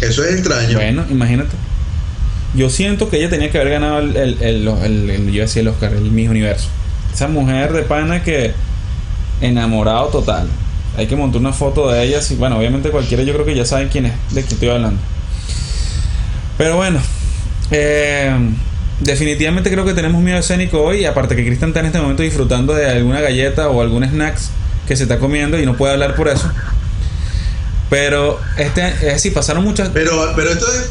Eso es extraño. Bueno, imagínate. Yo siento que ella tenía que haber ganado el, el, el, el, yo decía el Oscar, el Miss Universo. Esa mujer de pana que enamorado total. Hay que montar una foto de ella. Y, bueno, obviamente cualquiera yo creo que ya saben quién es, de quién estoy hablando. Pero bueno, eh, definitivamente creo que tenemos miedo escénico hoy. Aparte que Cristian está en este momento disfrutando de alguna galleta o algún snacks que se está comiendo y no puede hablar por eso. Pero este es decir, pasaron muchas. Pero, pero esto es,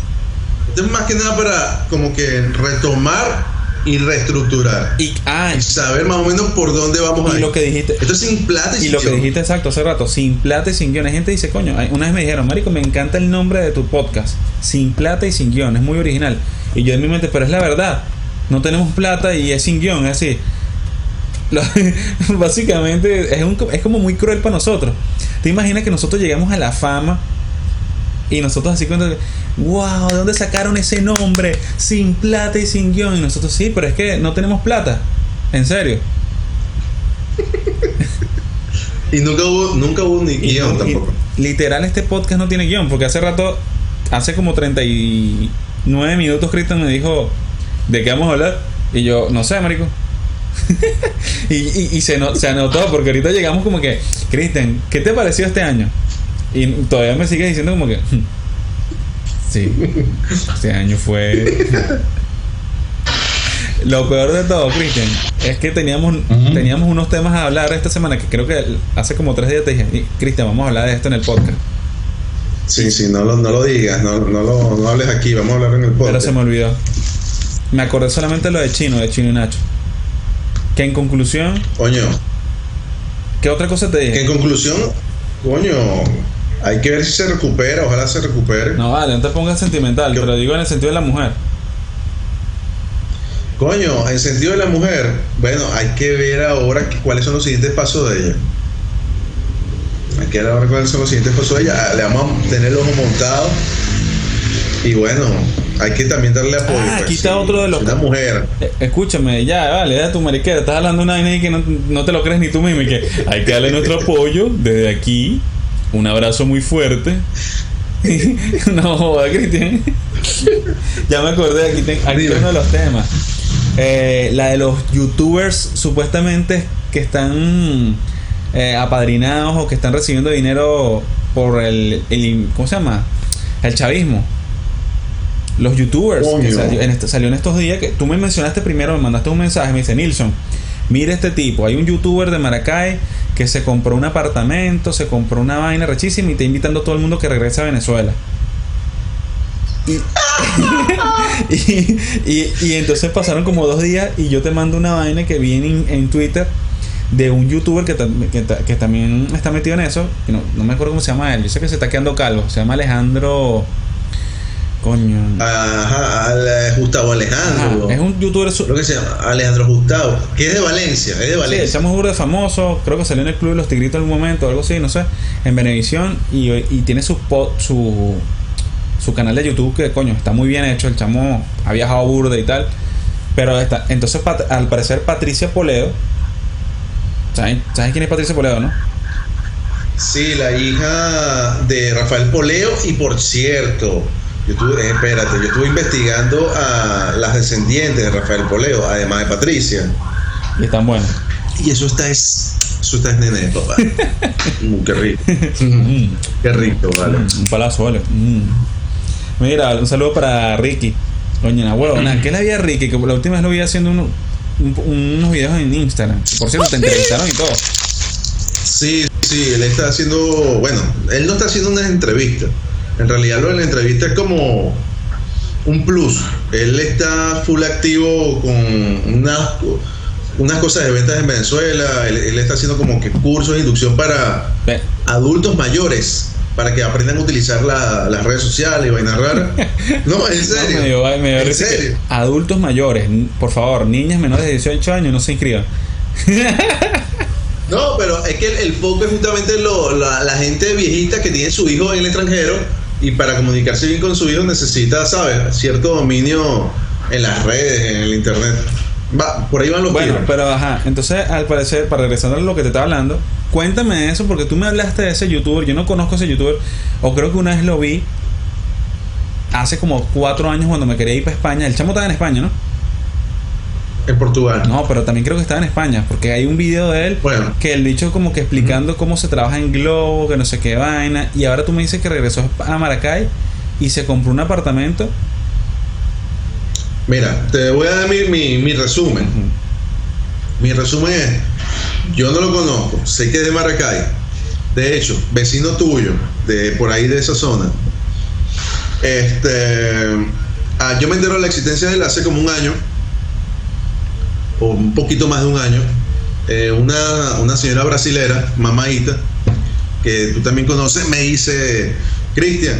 esto es más que nada para como que retomar y reestructurar. Y, ah, saber más o menos por dónde vamos y a ir. lo que dijiste. Esto es sin plata y, y sin lo que dijiste exacto hace rato, sin plata y sin guion. La gente dice, coño, una vez me dijeron, Marico, me encanta el nombre de tu podcast. Sin plata y sin guion, es muy original. Y yo en mi mente, pero es la verdad. No tenemos plata y es sin guion, es así. *laughs* básicamente es, un, es como muy cruel para nosotros. ¿Te imaginas que nosotros llegamos a la fama y nosotros así cuando, wow, ¿de dónde sacaron ese nombre? Sin plata y sin guion. Y nosotros sí, pero es que no tenemos plata. En serio. y nunca hubo, nunca hubo ni guion tampoco. literal, este podcast no tiene guion, porque hace rato, hace como 39 minutos, Cristian me dijo, ¿de qué vamos a hablar? Y yo, no sé, marico. *laughs* y, se, se anotó, porque ahorita llegamos como que, Cristian, ¿qué te pareció este año? Y todavía me sigue diciendo como que, sí, este año fue... *laughs* Lo peor de todo, Cristian, es que teníamos, teníamos unos temas a hablar esta semana que creo que hace como tres días te dije, Cristian, vamos a hablar de esto en el podcast. Sí, sí, no lo, no lo digas, no, no lo no hables aquí, vamos a hablar en el podcast. Pero se me olvidó. Me acordé solamente lo de Chino, de Chino y Nacho. Que en conclusión. Coño. ¿Qué otra cosa te dije? Que en conclusión, coño, hay que ver si se recupera, ojalá se recupere. No, vale, no te pongas sentimental, pero digo en el sentido de la mujer. Coño, en el sentido de la mujer, bueno, hay que ver ahora cuáles son los siguientes pasos de ella. Hay que ver ahora los siguientes pasos de ella. Le vamos a tener el ojo montado. Y bueno, hay que también darle apoyo. Ah, aquí está otro de los. Una mujer. Eh, escúchame, ya, vale, da tu mariquera. Estás hablando de una vaina que no, no, te lo crees ni tú mismo. Y que hay que darle nuestro apoyo desde aquí. Un abrazo muy fuerte. *laughs* no joda, Cristian. ya me acordé, aquí, tengo, aquí uno de los temas. Eh, la de los youtubers supuestamente que están eh, apadrinados o que están recibiendo dinero por el, el ¿cómo se llama? El chavismo. Los youtubers que salió en, este, salió en, estos días que tú me mencionaste primero me mandaste un mensaje me dice Nilsson mire este tipo hay un youtuber de Maracay que se compró un apartamento se compró una vaina rechísima y está invitando a todo el mundo que regrese a Venezuela *laughs* y, y, y, entonces pasaron como dos días y yo te mando una vaina que vi en, en Twitter de un youtuber que, que, que, también está metido en eso no, no me acuerdo cómo se llama él yo sé que se está quedando calvo se llama Alejandro Coño. Ajá, al, Gustavo Alejandro. es un youtuber. Creo que se llama Alejandro Gustavo. Que es de Valencia. Es de Valencia. Sí, echamos de famoso. Creo que salió en el Club de los Tigritos en algún momento, algo así, no sé. En Benevisión. Y, y tiene su, su, su canal de YouTube que, coño, está muy bien hecho. El chamo ha viajado Burda y tal. Pero está. Entonces, al parecer, Patricia Poleo. ¿Sabes, ¿Sabes quién es Patricia Poleo, no? Sí, la hija de Rafael Poleo y por cierto, yo estuve, eh, espérate, yo estuve investigando a las descendientes de Rafael Poleo, además de Patricia. Y están buenos. Y eso está es, eso está es nene, papá. *laughs* Mm, qué rico. qué rico, vale. Mm, un palazo, vale. Mm. Mira, un saludo para Ricky. Doña huevona, ¿qué le había Ricky? Que la última vez lo vi haciendo uno- un- unos videos en Instagram. Por cierto, te entrevistaron y todo. Sí, sí, él está haciendo, bueno, él no está haciendo una entrevista. En realidad lo de la entrevista es como un plus. Él está full activo con unas, unas cosas de ventas en Venezuela. Él, él está haciendo como que cursos de inducción para adultos mayores para que aprendan a utilizar la- las redes sociales y vainas raras. *laughs* No, en no, serio. me dio- me dio en serio. adultos mayores, por favor, niñas menores de 18 años no se inscriban. No, pero es que el, el foco es justamente lo- la, la gente viejita que tiene su hijo en el extranjero y para comunicarse bien con su hijo necesita, ¿sabes? Cierto dominio en las redes, en el internet. Va, por ahí van los Bueno, tiros. pero ajá, entonces al parecer, para regresar a lo que te estaba hablando, cuéntame eso porque tú me hablaste de ese youtuber, yo no conozco ese youtuber, o creo que una vez lo vi hace como cuatro años cuando me quería ir para España, el chamo estaba en España, ¿no? En Portugal. No, pero también creo que estaba en España, porque hay un video de él Bueno. que el bicho como que explicando cómo se trabaja en Globo, que no sé qué vaina, y ahora tú me dices que regresó a Maracay y se compró un apartamento. Mira, te voy a dar mi, mi, mi resumen. Mi resumen es, yo no lo conozco, sé que es de Maracay. De hecho, vecino tuyo, de por ahí de esa zona. Este, ah, yo me entero de la existencia de él hace como un año, o un poquito más de un año. Eh, una, una señora brasilera, mamaita, que tú también conoces, me dice, Cristian,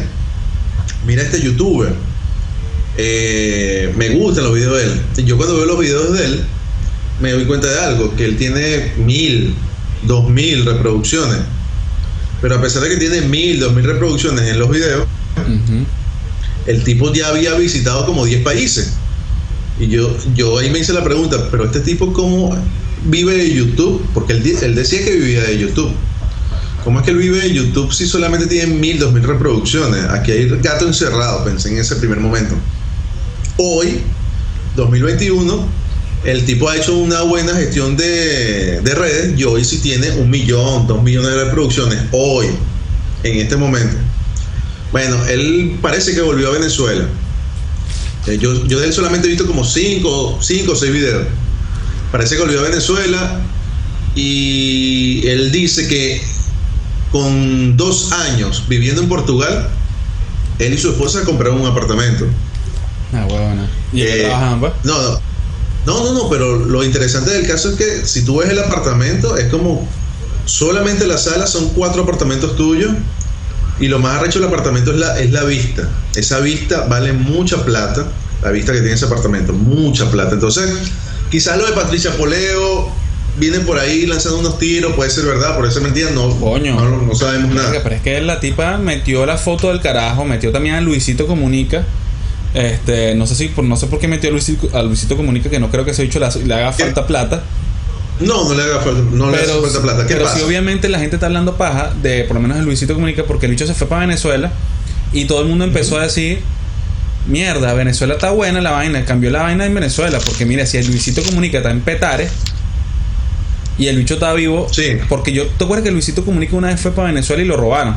mira este youtuber, eh, me gustan los videos de él. Yo cuando veo los videos de él, me doy cuenta de algo, que él tiene mil, dos mil reproducciones. Pero a pesar de que tiene mil, dos mil reproducciones en los videos, el tipo ya había visitado como 10 países. Y yo, yo ahí me hice la pregunta, pero este tipo cómo vive de YouTube? Porque él, él decía que vivía de YouTube. ¿Cómo es que él vive de YouTube si solamente tiene mil, dos mil reproducciones? Aquí hay gato encerrado, pensé en ese primer momento. Hoy, 2021, el tipo ha hecho una buena gestión de, de redes y hoy sí tiene un millón, dos millones de reproducciones. Hoy, en este momento. Bueno, él parece que volvió a Venezuela. Eh, Yo, yo de él solamente he visto como 5 cinco o 6 videos. Parece que volvió a Venezuela y él dice que con dos años viviendo en Portugal, él y su esposa compraron un apartamento. Ah, huevona. ¿Y Eh, trabajaban, pues? No, no. No, no, no, pero lo interesante del caso es que si tú ves el apartamento, es como solamente la sala son cuatro apartamentos tuyos y lo más arrecho del apartamento es la, es la vista. Esa vista vale mucha plata, la vista que tiene ese apartamento, mucha plata. Entonces, quizás lo de Patricia Poleo viene por ahí lanzando unos tiros, puede ser verdad, puede ser mentira, no, Coño. no, no sabemos nada. Pero es que la tipa metió la foto del carajo, metió también a Luisito Comunica. Este, no sé si por, no sé por qué metió a Luisito, a Luisito Comunica, que no creo que ese bicho le, le haga ¿Qué? falta plata. No, no le haga falta, no le hace Pero, falta plata. ¿Qué pero pasa? sí, obviamente la gente está hablando paja de por lo menos el Luisito Comunica, porque el bicho se fue para Venezuela y todo el mundo empezó a decir. Mierda, Venezuela está buena la vaina, cambió la vaina en Venezuela, porque mira, si el Luisito Comunica está en Petare y el bicho está vivo, Sí. porque yo, ¿te acuerdas que Luisito Comunica una vez fue para Venezuela y lo robaron?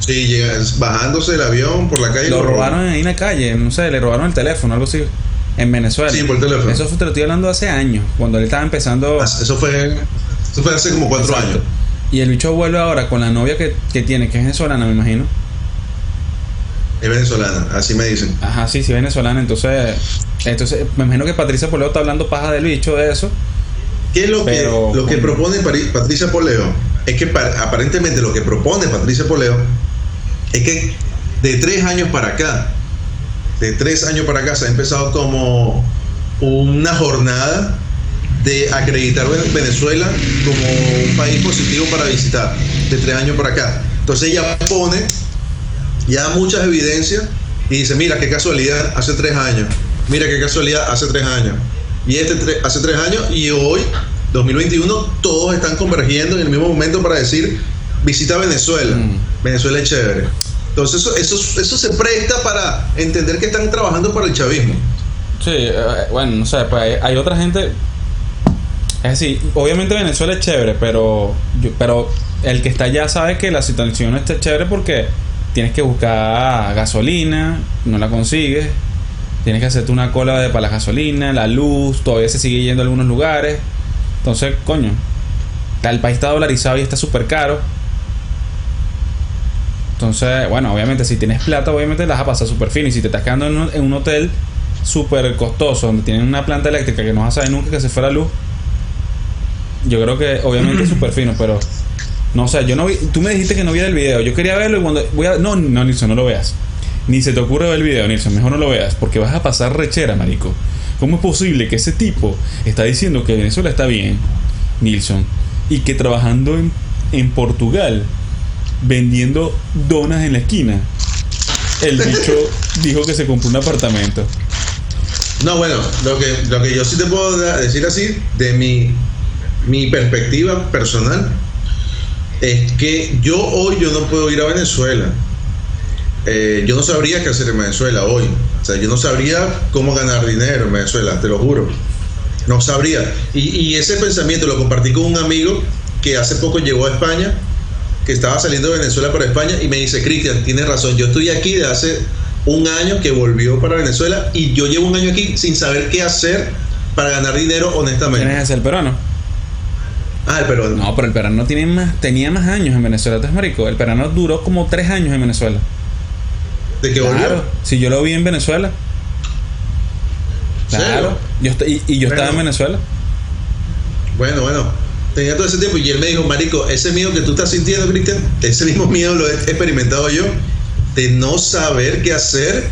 Sí, bajándose el avión por la calle. Lo robaron ahí en la calle, no sé, le robaron el teléfono, algo así, en Venezuela. Sí, por el teléfono. Eso fue- te lo estoy hablando hace años, cuando él estaba empezando. Eso fue, eso fue hace como cuatro Exacto. años. Y el bicho vuelve ahora con la novia que, que tiene, que es venezolana, me imagino. Es venezolana, así me dicen. Ajá, sí, sí, venezolana. Entonces, entonces me imagino que Patricia Poleo está hablando paja del bicho de eso. ¿Qué es lo Pero- que, lo que propone Patricia Poleo? Es que pa- aparentemente lo que propone Patricia Poleo es que de tres años para acá, de tres años para acá se ha empezado como una jornada de acreditar Ven- Venezuela como un país positivo para visitar, de tres años para acá. Entonces ella pone ya muchas evidencias y dice, mira qué casualidad, hace tres años, mira qué casualidad, hace tres años, y este hace tres años y hoy, 2021, todos están convergiendo en el mismo momento para decir, visita Venezuela. Mm. Venezuela es chévere. Entonces eso, eso, eso se presta para entender que están trabajando para el chavismo. Sí, eh, bueno, no sé, pues hay, hay otra gente. Es decir, obviamente Venezuela es chévere, pero, yo- pero el que está allá sabe que la situación no está chévere porque tienes que buscar gasolina, no la consigues, tienes que hacerte una cola de para la gasolina, la luz, todavía se sigue yendo a algunos lugares. Entonces, coño, el país está dolarizado y está súper caro. Entonces, bueno, obviamente si tienes plata, obviamente la vas a pasar súper fino. Y si te estás quedando en un, en un hotel súper costoso, donde tienen una planta eléctrica que no vas a saber nunca que se fuera luz, yo creo que obviamente es súper fino, pero no sé, yo no vi, tú me dijiste que no viera el video, yo quería verlo y cuando voy a, no, no, Nilson, no lo veas. Ni se te ocurre ver el video, Nilson, mejor no lo veas, porque vas a pasar rechera, marico. ¿Cómo es posible que ese tipo está diciendo que Venezuela está bien, Nilson, y que trabajando en, en Portugal, vendiendo donas en la esquina, el *laughs* bicho dijo que se compró un apartamento? No, bueno, lo que, lo que yo sí te puedo decir así, de mi, mi perspectiva personal, es que yo hoy yo no puedo ir a Venezuela. Eh, yo no sabría qué hacer en Venezuela hoy. O sea, yo no sabría cómo ganar dinero en Venezuela, te lo juro. No sabría. Y, y ese pensamiento lo compartí con un amigo que hace poco llegó a España, que estaba saliendo de Venezuela para España, y me dice, Cristian, tienes razón, yo estoy aquí de hace un año que volvió para Venezuela y yo llevo un año aquí sin saber qué hacer para ganar dinero ¿Quién honestamente. es ese, el peruano? Ah, el peruano. No, pero el peruano tiene más, tenía más años en Venezuela, ¿tú es marico? El peruano duró como tres años en Venezuela. ¿De qué Claro, volvió? si yo lo vi en Venezuela. Claro, yo y, y yo estaba en. Venezuela. Bueno, bueno. Tenía todo ese tiempo y él me dijo, Marico, ese miedo que tú estás sintiendo, Cristian, ese mismo miedo lo he experimentado yo, de no saber qué hacer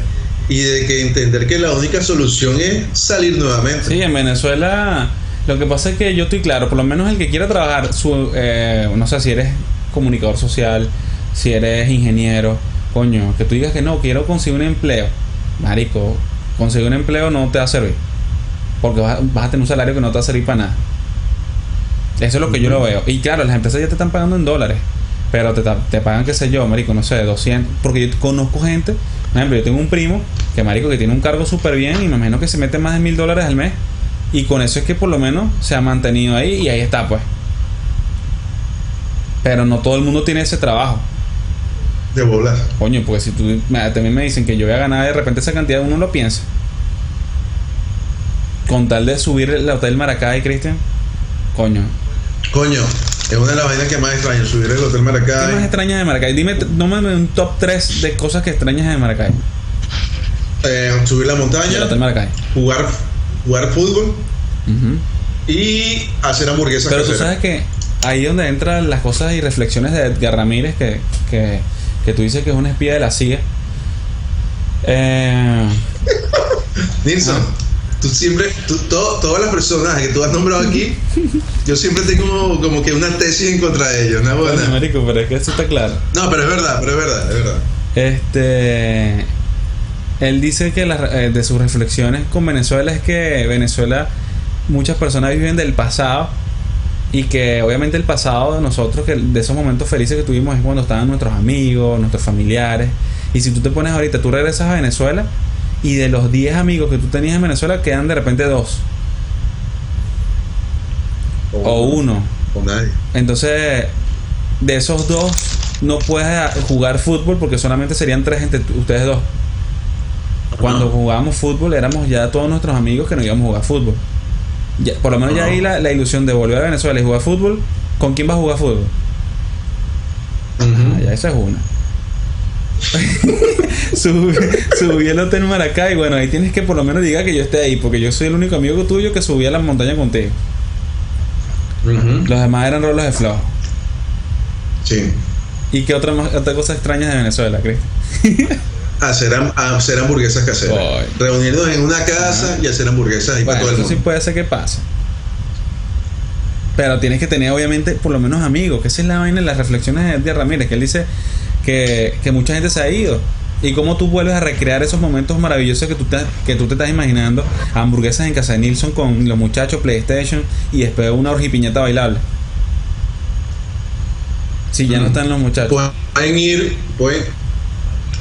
y de que entender que la única solución es salir nuevamente. Sí, en Venezuela lo que pasa es que yo estoy claro, por lo menos el que quiera trabajar, su, eh, no sé si eres comunicador social, si eres ingeniero, coño, que tú digas que no, quiero conseguir un empleo. Marico, conseguir un empleo no te va a servir. Porque vas, vas a tener un salario que no te va a servir para nada. Eso es lo que yo lo veo. Y claro, las empresas ya te están pagando en dólares. Pero te, te pagan, qué sé yo, marico, no sé, 200. Porque yo conozco gente, por ejemplo, yo tengo un primo que, marico, que tiene un cargo súper bien y me imagino que se mete más de mil dólares al mes. Y con eso es que por lo menos se ha mantenido ahí y ahí está, pues. Pero no todo el mundo tiene ese trabajo. De volar. Coño, porque si tú también me dicen que yo voy a ganar de repente esa cantidad, uno lo piensa. Con tal de subir el hotel Maracay, Cristian. Coño. Coño, es una de las vainas que más extraño, subir el Hotel ¿Qué más Maracay, extrañas de Maracay? Dime, nómame un top 3 de cosas que extrañas de Maracay. eh, subir la Y el montaña, hotel Maracay. jugar, jugar fútbol Ujú. y hacer hamburguesas Pero tú sabes que ahí donde entran las cosas y reflexiones de Edgar Ramírez, que, que, que tú dices que es un espía de la CIA. Eh, *laughs* Nilsson, tú siempre, tú- todo- todas las personas que tú has nombrado aquí, yo siempre tengo como, que una tesis en contra de ellos, ¿no? Buena. marico, pero es que eso está claro. No, pero es verdad, pero es verdad, es verdad. Este. Él dice que las- eh, de sus reflexiones con Venezuela es que Venezuela, muchas personas viven del pasado y que obviamente el pasado de nosotros, que de esos momentos felices que tuvimos es cuando estaban nuestros amigos, nuestros familiares. Y si tú te pones ahorita, tú regresas a Venezuela y de los 10 amigos que tú tenías en Venezuela quedan de repente dos o uno. O nadie. Entonces, de esos dos, no puedes jugar fútbol porque solamente serían tres entre ustedes dos. Cuando Ajá. jugábamos fútbol, éramos ya todos nuestros amigos que nos íbamos a jugar fútbol. Ya- por lo menos ya Ajá. ahí la, la ilusión de volver a Venezuela y jugar fútbol. ¿Con quién vas a jugar fútbol? Ujú. Ah, ya esa es una. *laughs* subí, subí el hotel Maracay. Bueno, ahí tienes que por lo menos diga que yo esté ahí, porque yo soy el único amigo tuyo que subí a la montaña contigo. Ujú. Los demás eran rolos de flow. Sí. ¿Y qué otra, otra cosa extraña de Venezuela, Cristian? *laughs* Hacer, ham- hacer hamburguesas caseras. Reunirnos en una casa y hacer hamburguesas ahí para todo el eso mundo. sí puede ser que pase. Pero tienes que tener, obviamente, por lo menos amigos. Que esa es la vaina las reflexiones de Edgar Ramírez. Que él dice que, que mucha gente se ha ido. Y cómo tú vuelves a recrear esos momentos maravillosos que tú, te, que tú te estás imaginando. Hamburguesas en casa de Nilsson con los muchachos, PlayStation y después una orgipiñata bailable. Si ya no están los muchachos. Pueden ir, pueden,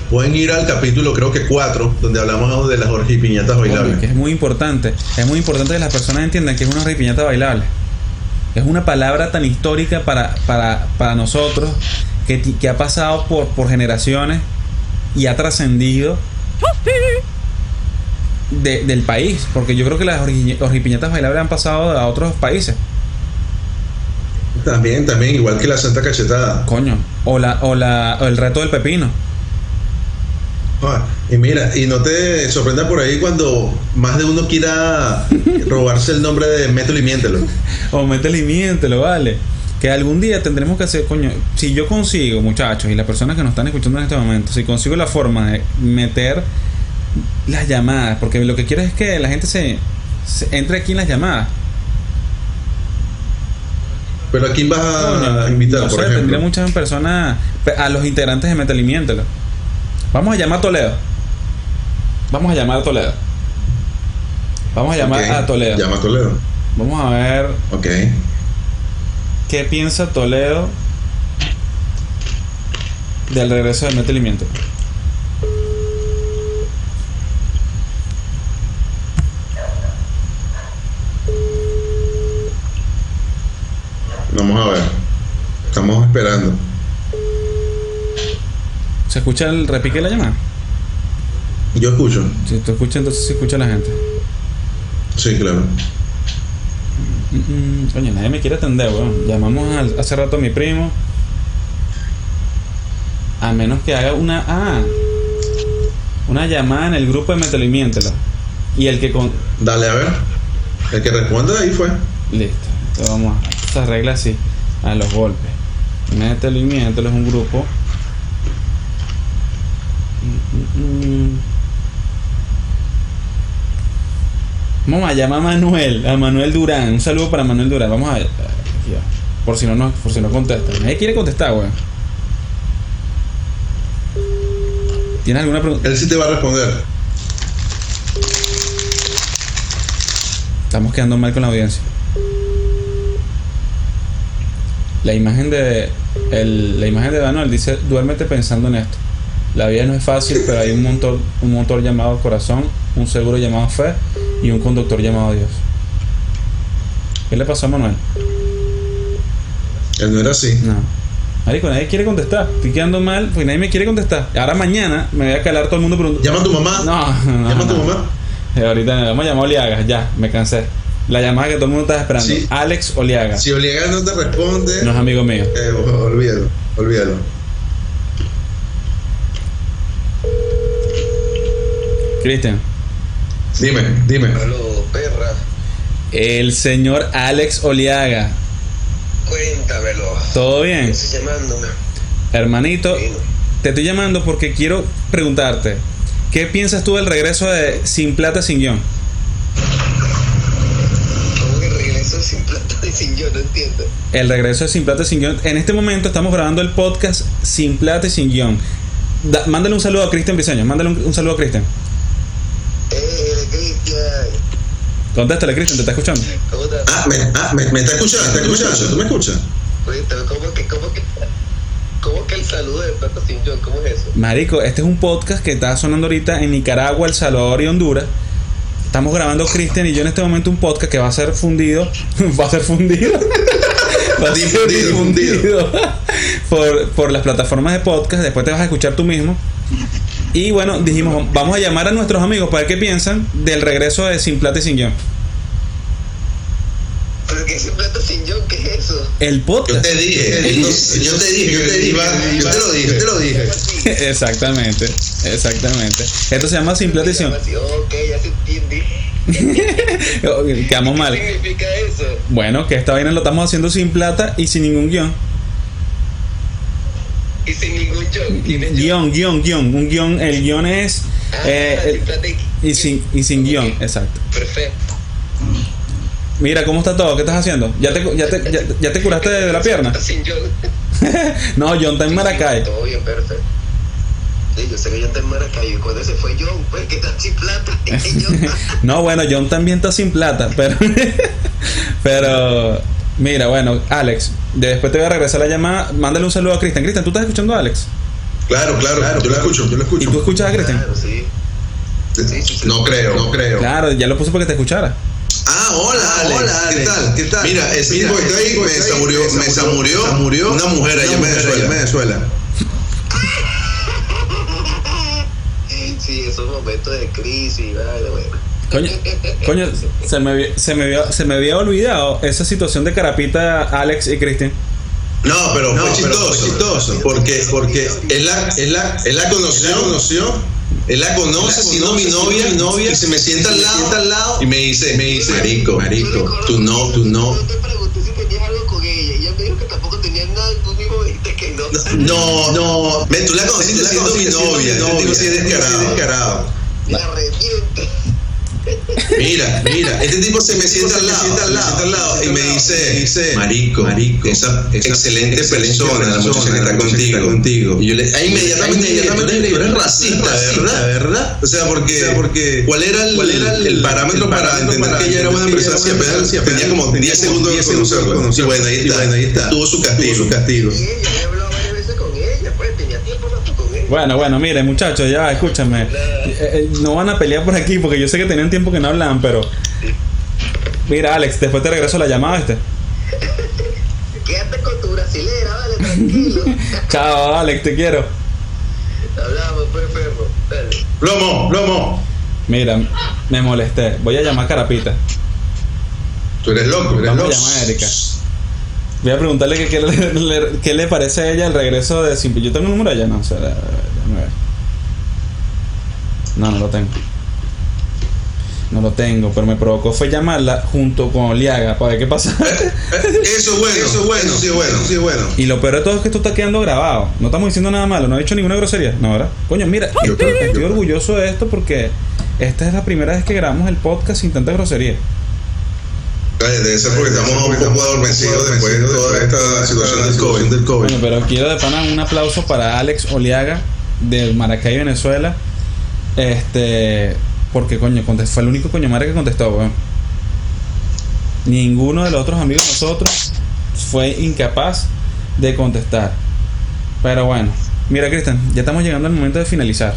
pueden ir al capítulo, creo que 4, donde hablamos de las piñatas bailables. que es muy importante. Es muy importante que las personas entiendan que es una piñata bailable. Es una palabra tan histórica para, para, para nosotros que, que, ha pasado por, por generaciones y ha trascendido del país. Porque yo creo que las piñatas bailables han pasado a otros países. También, también, igual que la Santa Cachetada. Coño. O, la, o, la, o el reto del pepino. Ah, y mira, y no te sorprenda por ahí cuando más de uno quiera robarse el nombre de Mételo y Miéntelo. *laughs* o Mételo y Miéntelo, vale. Que algún día tendremos que hacer, coño, si yo consigo, muchachos, y las personas que nos están escuchando en este momento, si consigo la forma de meter las llamadas, porque lo que quiero es que la gente se, entre aquí en las llamadas. Pero a quién vas a invitar, por ejemplo. Tendría muchas personas, a los integrantes de Metal y Miéntelo. Vamos a llamar a Toledo. Vamos a llamar a Toledo. Vamos a llamar a Toledo. Llama a Toledo. Vamos a ver. Ok. ¿Qué piensa Toledo del regreso del metelimiento? Vamos a ver. Estamos esperando. ¿Se escucha el repique de la llamada? Yo escucho. Si tú escuchas, entonces se escucha la gente. Sí, claro. Mm, coño, nadie me quiere atender, weón. Llamamos hace rato a mi primo. A menos que haga una. Ah, una llamada en el grupo de Metalimiéntelo. Y el que con. Dale a ver. El que responda ahí fue. Listo. Entonces vamos a. Se arregla así. A los golpes. Metalimiéntelo es un grupo Vamos a llamar a Manuel, a Manuel Durán. Un saludo para Manuel Durán. Vamos a. Por si no, no, por si no contesta. Nadie quiere contestar, weón. ¿Tienes alguna pregunta? Él sí te va a responder. Estamos quedando mal con la audiencia. La imagen de. El, la imagen de Manuel dice: duérmete pensando en esto. La vida no es fácil, pero hay un motor, un motor llamado corazón, un seguro llamado fe y un conductor llamado Dios. ¿Qué le pasó a Manuel? Él no era así. No. Marico, nadie quiere contestar. Estoy quedando mal, pues nadie me quiere contestar. Ahora mañana me voy a calar todo el mundo preguntando. ¿Llama a tu mamá? No, no. ¿Llama a tu mamá? Eh, ahorita vamos a llamar a Oliaga, ya, me cansé. La llamada que todo el mundo estaba esperando. Alex Oliaga. Si Oliaga no te responde. No es amigo mío. Eh, olvídalo, olvídalo. Cristian. Dime, dime. Aló, perra. El señor Alex Oliaga. Cuéntamelo. ¿Todo bien? Estoy llamándome. Hermanito, te estoy llamando porque quiero preguntarte, ¿qué piensas tú del regreso de Sin Plata Sin Guión? ¿Cómo que regreso Sin Plata Sin Guión? No entiendo. El regreso de Sin Plata Sin Guión. En este momento estamos grabando el podcast Sin Plata y Sin Guión. mándale un saludo a Cristian Briseño. Mándale un saludo a Cristian. Eh, Cristian. Contéstale, Cristian, ¿te está escuchando? ¿Cómo estás? Ah, me, ah, me, me está escuchando, ¿está escuchando? ¿Tú me escuchas? ¿cómo que, cómo que, cómo que el saludo de Plata Sin John? ¿Cómo es eso? Marico, este es un podcast que está sonando ahorita en Nicaragua, El Salvador y Honduras. Estamos grabando Cristian y yo en este momento un podcast que va a ser fundido. *laughs* va a ser fundido. *laughs* va a ser difundido *laughs* por, por las plataformas de podcast. Después te vas a escuchar tú mismo. Y bueno, dijimos, vamos a llamar a nuestros amigos para ver qué piensan del regreso de Sin Plata y Sin Guión. ¿Pero qué Sin Plata Sin Guión? ¿Qué es eso? El podcast. *laughs* Yo te dije, yo te dije, yo te dije, yo te lo dije, yo te lo dije. *laughs* exactamente, exactamente. Esto se llama Sin Plata y Sin Ok, ya se entiende. *laughs* Quedamos mal. ¿Qué significa eso? Bueno, que esta vaina lo estamos haciendo sin plata y sin ningún guion. Y sin ningún guion. Guión, guion, guion. Un guion, el guion es. Ah, eh, plata y sin, y sin guion, exacto. Perfecto. Mira, ¿cómo está todo? ¿Qué estás haciendo? ¿Ya te, ya te, ya, ya te curaste de la pierna? *laughs* Sin John. *laughs* no, John está en Maracay. Todo bien, perfecto. Sí, yo sé que John está en Maracay. Y cuando se fue John, pues que está sin plata. *laughs* No, bueno, John también está sin plata, pero. pero. Mira, bueno, Alex, Después te voy a regresar la llamada. Mándale un saludo a Cristian. Cristian, ¿tú estás escuchando a Alex? Claro, claro, claro yo lo escucho, yo lo escucho. ¿Y tú escuchas a Cristian? Claro, sí. Sí, sí, sí. No creo, no creo. Claro, ya lo puse para que te escuchara. Ah, hola, Alex. hola, ¿Qué Alex. tal? ¿Qué tal? Mira, ese Mira, tipo que está ahí me que está ahí, murió, me me murió, murió una mujer allá en Venezuela. allá en Venezuela. *laughs* Sí, esos momentos de crisis, vale, bueno. Coño, coño se, me, había- se, me había, se me había olvidado esa situación de Carapita, Alex y Cristian. No, pero No, fue pero chistoso, fue chistoso. porque porque él la él la él la conoció, conoció él la conoce, siendo mi novia, mi novia, y se me sienta al lado, sienta al lado y me dice, me dice, marico, marico, tú no, tú no, Yo te pregunté si tenías algo con ella y ella me dijo que tampoco tenías nada y tú mismo me dijiste que no. no, no, tú la conociste Tú la siendo mi novia, mi yo digo novia. si es descarado, descarado. La reviente. Mira, mira, este tipo se me sienta al lado, y me dice, marico, marico, esa, excelente persona, la muchacha que está contigo, contigo. Y yo le, ahí inmediatamente, inmediatamente eres racista, ¿verdad? ¿verdad? O sea, porque, porque ¿cuál era el, ¿cuál era el- parámetro para entender que ella era buena buena tenía como 10 segundos de conocerlo. Y bueno, ahí está, ahí está. Tuvo su castigo, su castigo. Y ella, yo he hablado varias veces con ella, pues tenía tiempo rato con ella. Bueno, bueno, miren, muchachos, ya, escúchame. Eh, eh, no van a pelear por aquí porque yo sé que tenían tiempo que no hablaban, pero. Mira, Alex, después te regreso la llamada, ¿viste? Quédate con tu brasilera, vale, tranquilo. *laughs* Chao, Alex, te quiero. Hablamos, pues, perro. Dale. Plomo, plomo. Mira, me molesté. Voy a llamar a Carapita. Tú eres loco, eres Vamos a loco. llamar a Erika. Voy a preguntarle que, qué, le, le- qué le parece a ella el regreso de Simple. Yo tengo un número allá, no, o sea, déjame ver. No, no lo tengo. No lo tengo, pero me provocó fue llamarla junto con Oliaga para ver qué pasa. Eso es bueno, eso es bueno, sí es bueno, sí es bueno. y lo peor de todo es que esto está quedando grabado. No estamos diciendo nada malo, no he dicho ninguna grosería. No, ¿verdad? Coño, mira, Yo estoy, creo que- estoy orgulloso de esto porque esta es la primera vez que grabamos el podcast sin tanta grosería. Debe ser porque estamos un poco adormecidos después de toda esta situación del COVID. Del COVID. Bueno, pero quiero de pana un aplauso para Alex Oliaga de Maracay, Venezuela. Este, porque coño, fue el único coño madre que contestó, weón. Ninguno de los otros amigos de nosotros fue incapaz de contestar. Pero bueno, mira, Cristian, ya estamos llegando al momento de finalizar.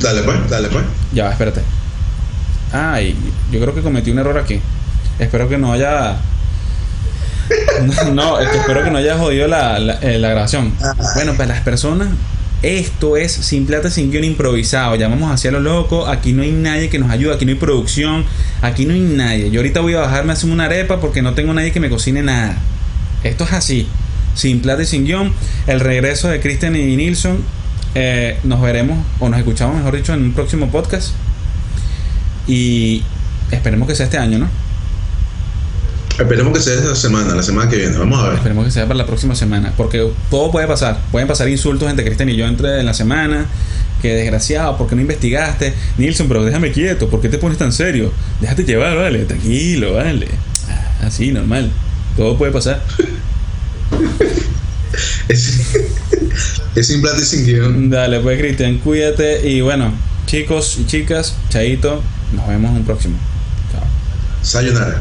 Dale pues, dale pues. Ya va, espérate. Ay, yo creo que cometí un error aquí. Espero que no haya. No, *laughs* no, es que espero que no haya jodido la, la, eh, la grabación. Bueno, para las personas, esto es sin plata, sin guion improvisado. Ya vamos hacia lo loco. Aquí no hay nadie que nos ayude. Aquí no hay producción. Aquí no hay nadie. Yo ahorita voy a bajarme a hacer una arepa porque no tengo nadie que me cocine nada. Esto es así. Sin plata y sin guion. El regreso de Christian y Nilsson. Eh, nos veremos o nos escuchamos, mejor dicho, en un próximo podcast. Y esperemos que sea este año, ¿no? Esperemos que sea esta semana, la semana que viene. Vamos a ver. Esperemos que sea para la próxima semana. Porque todo puede pasar. Pueden pasar insultos entre Cristian y yo entre en la semana. Que desgraciado, ¿por qué no investigaste? Nilsson, pero déjame quieto. ¿Por qué te pones tan serio? Déjate llevar, vale. Tranquilo, vale. Ah, Así, normal. Todo puede pasar. *laughs* Es, es sin plata y sin guion. Dale, pues Cristian, cuídate. Y bueno, chicos y chicas, chaito. Nos vemos en un próximo. Chao. Sayonara.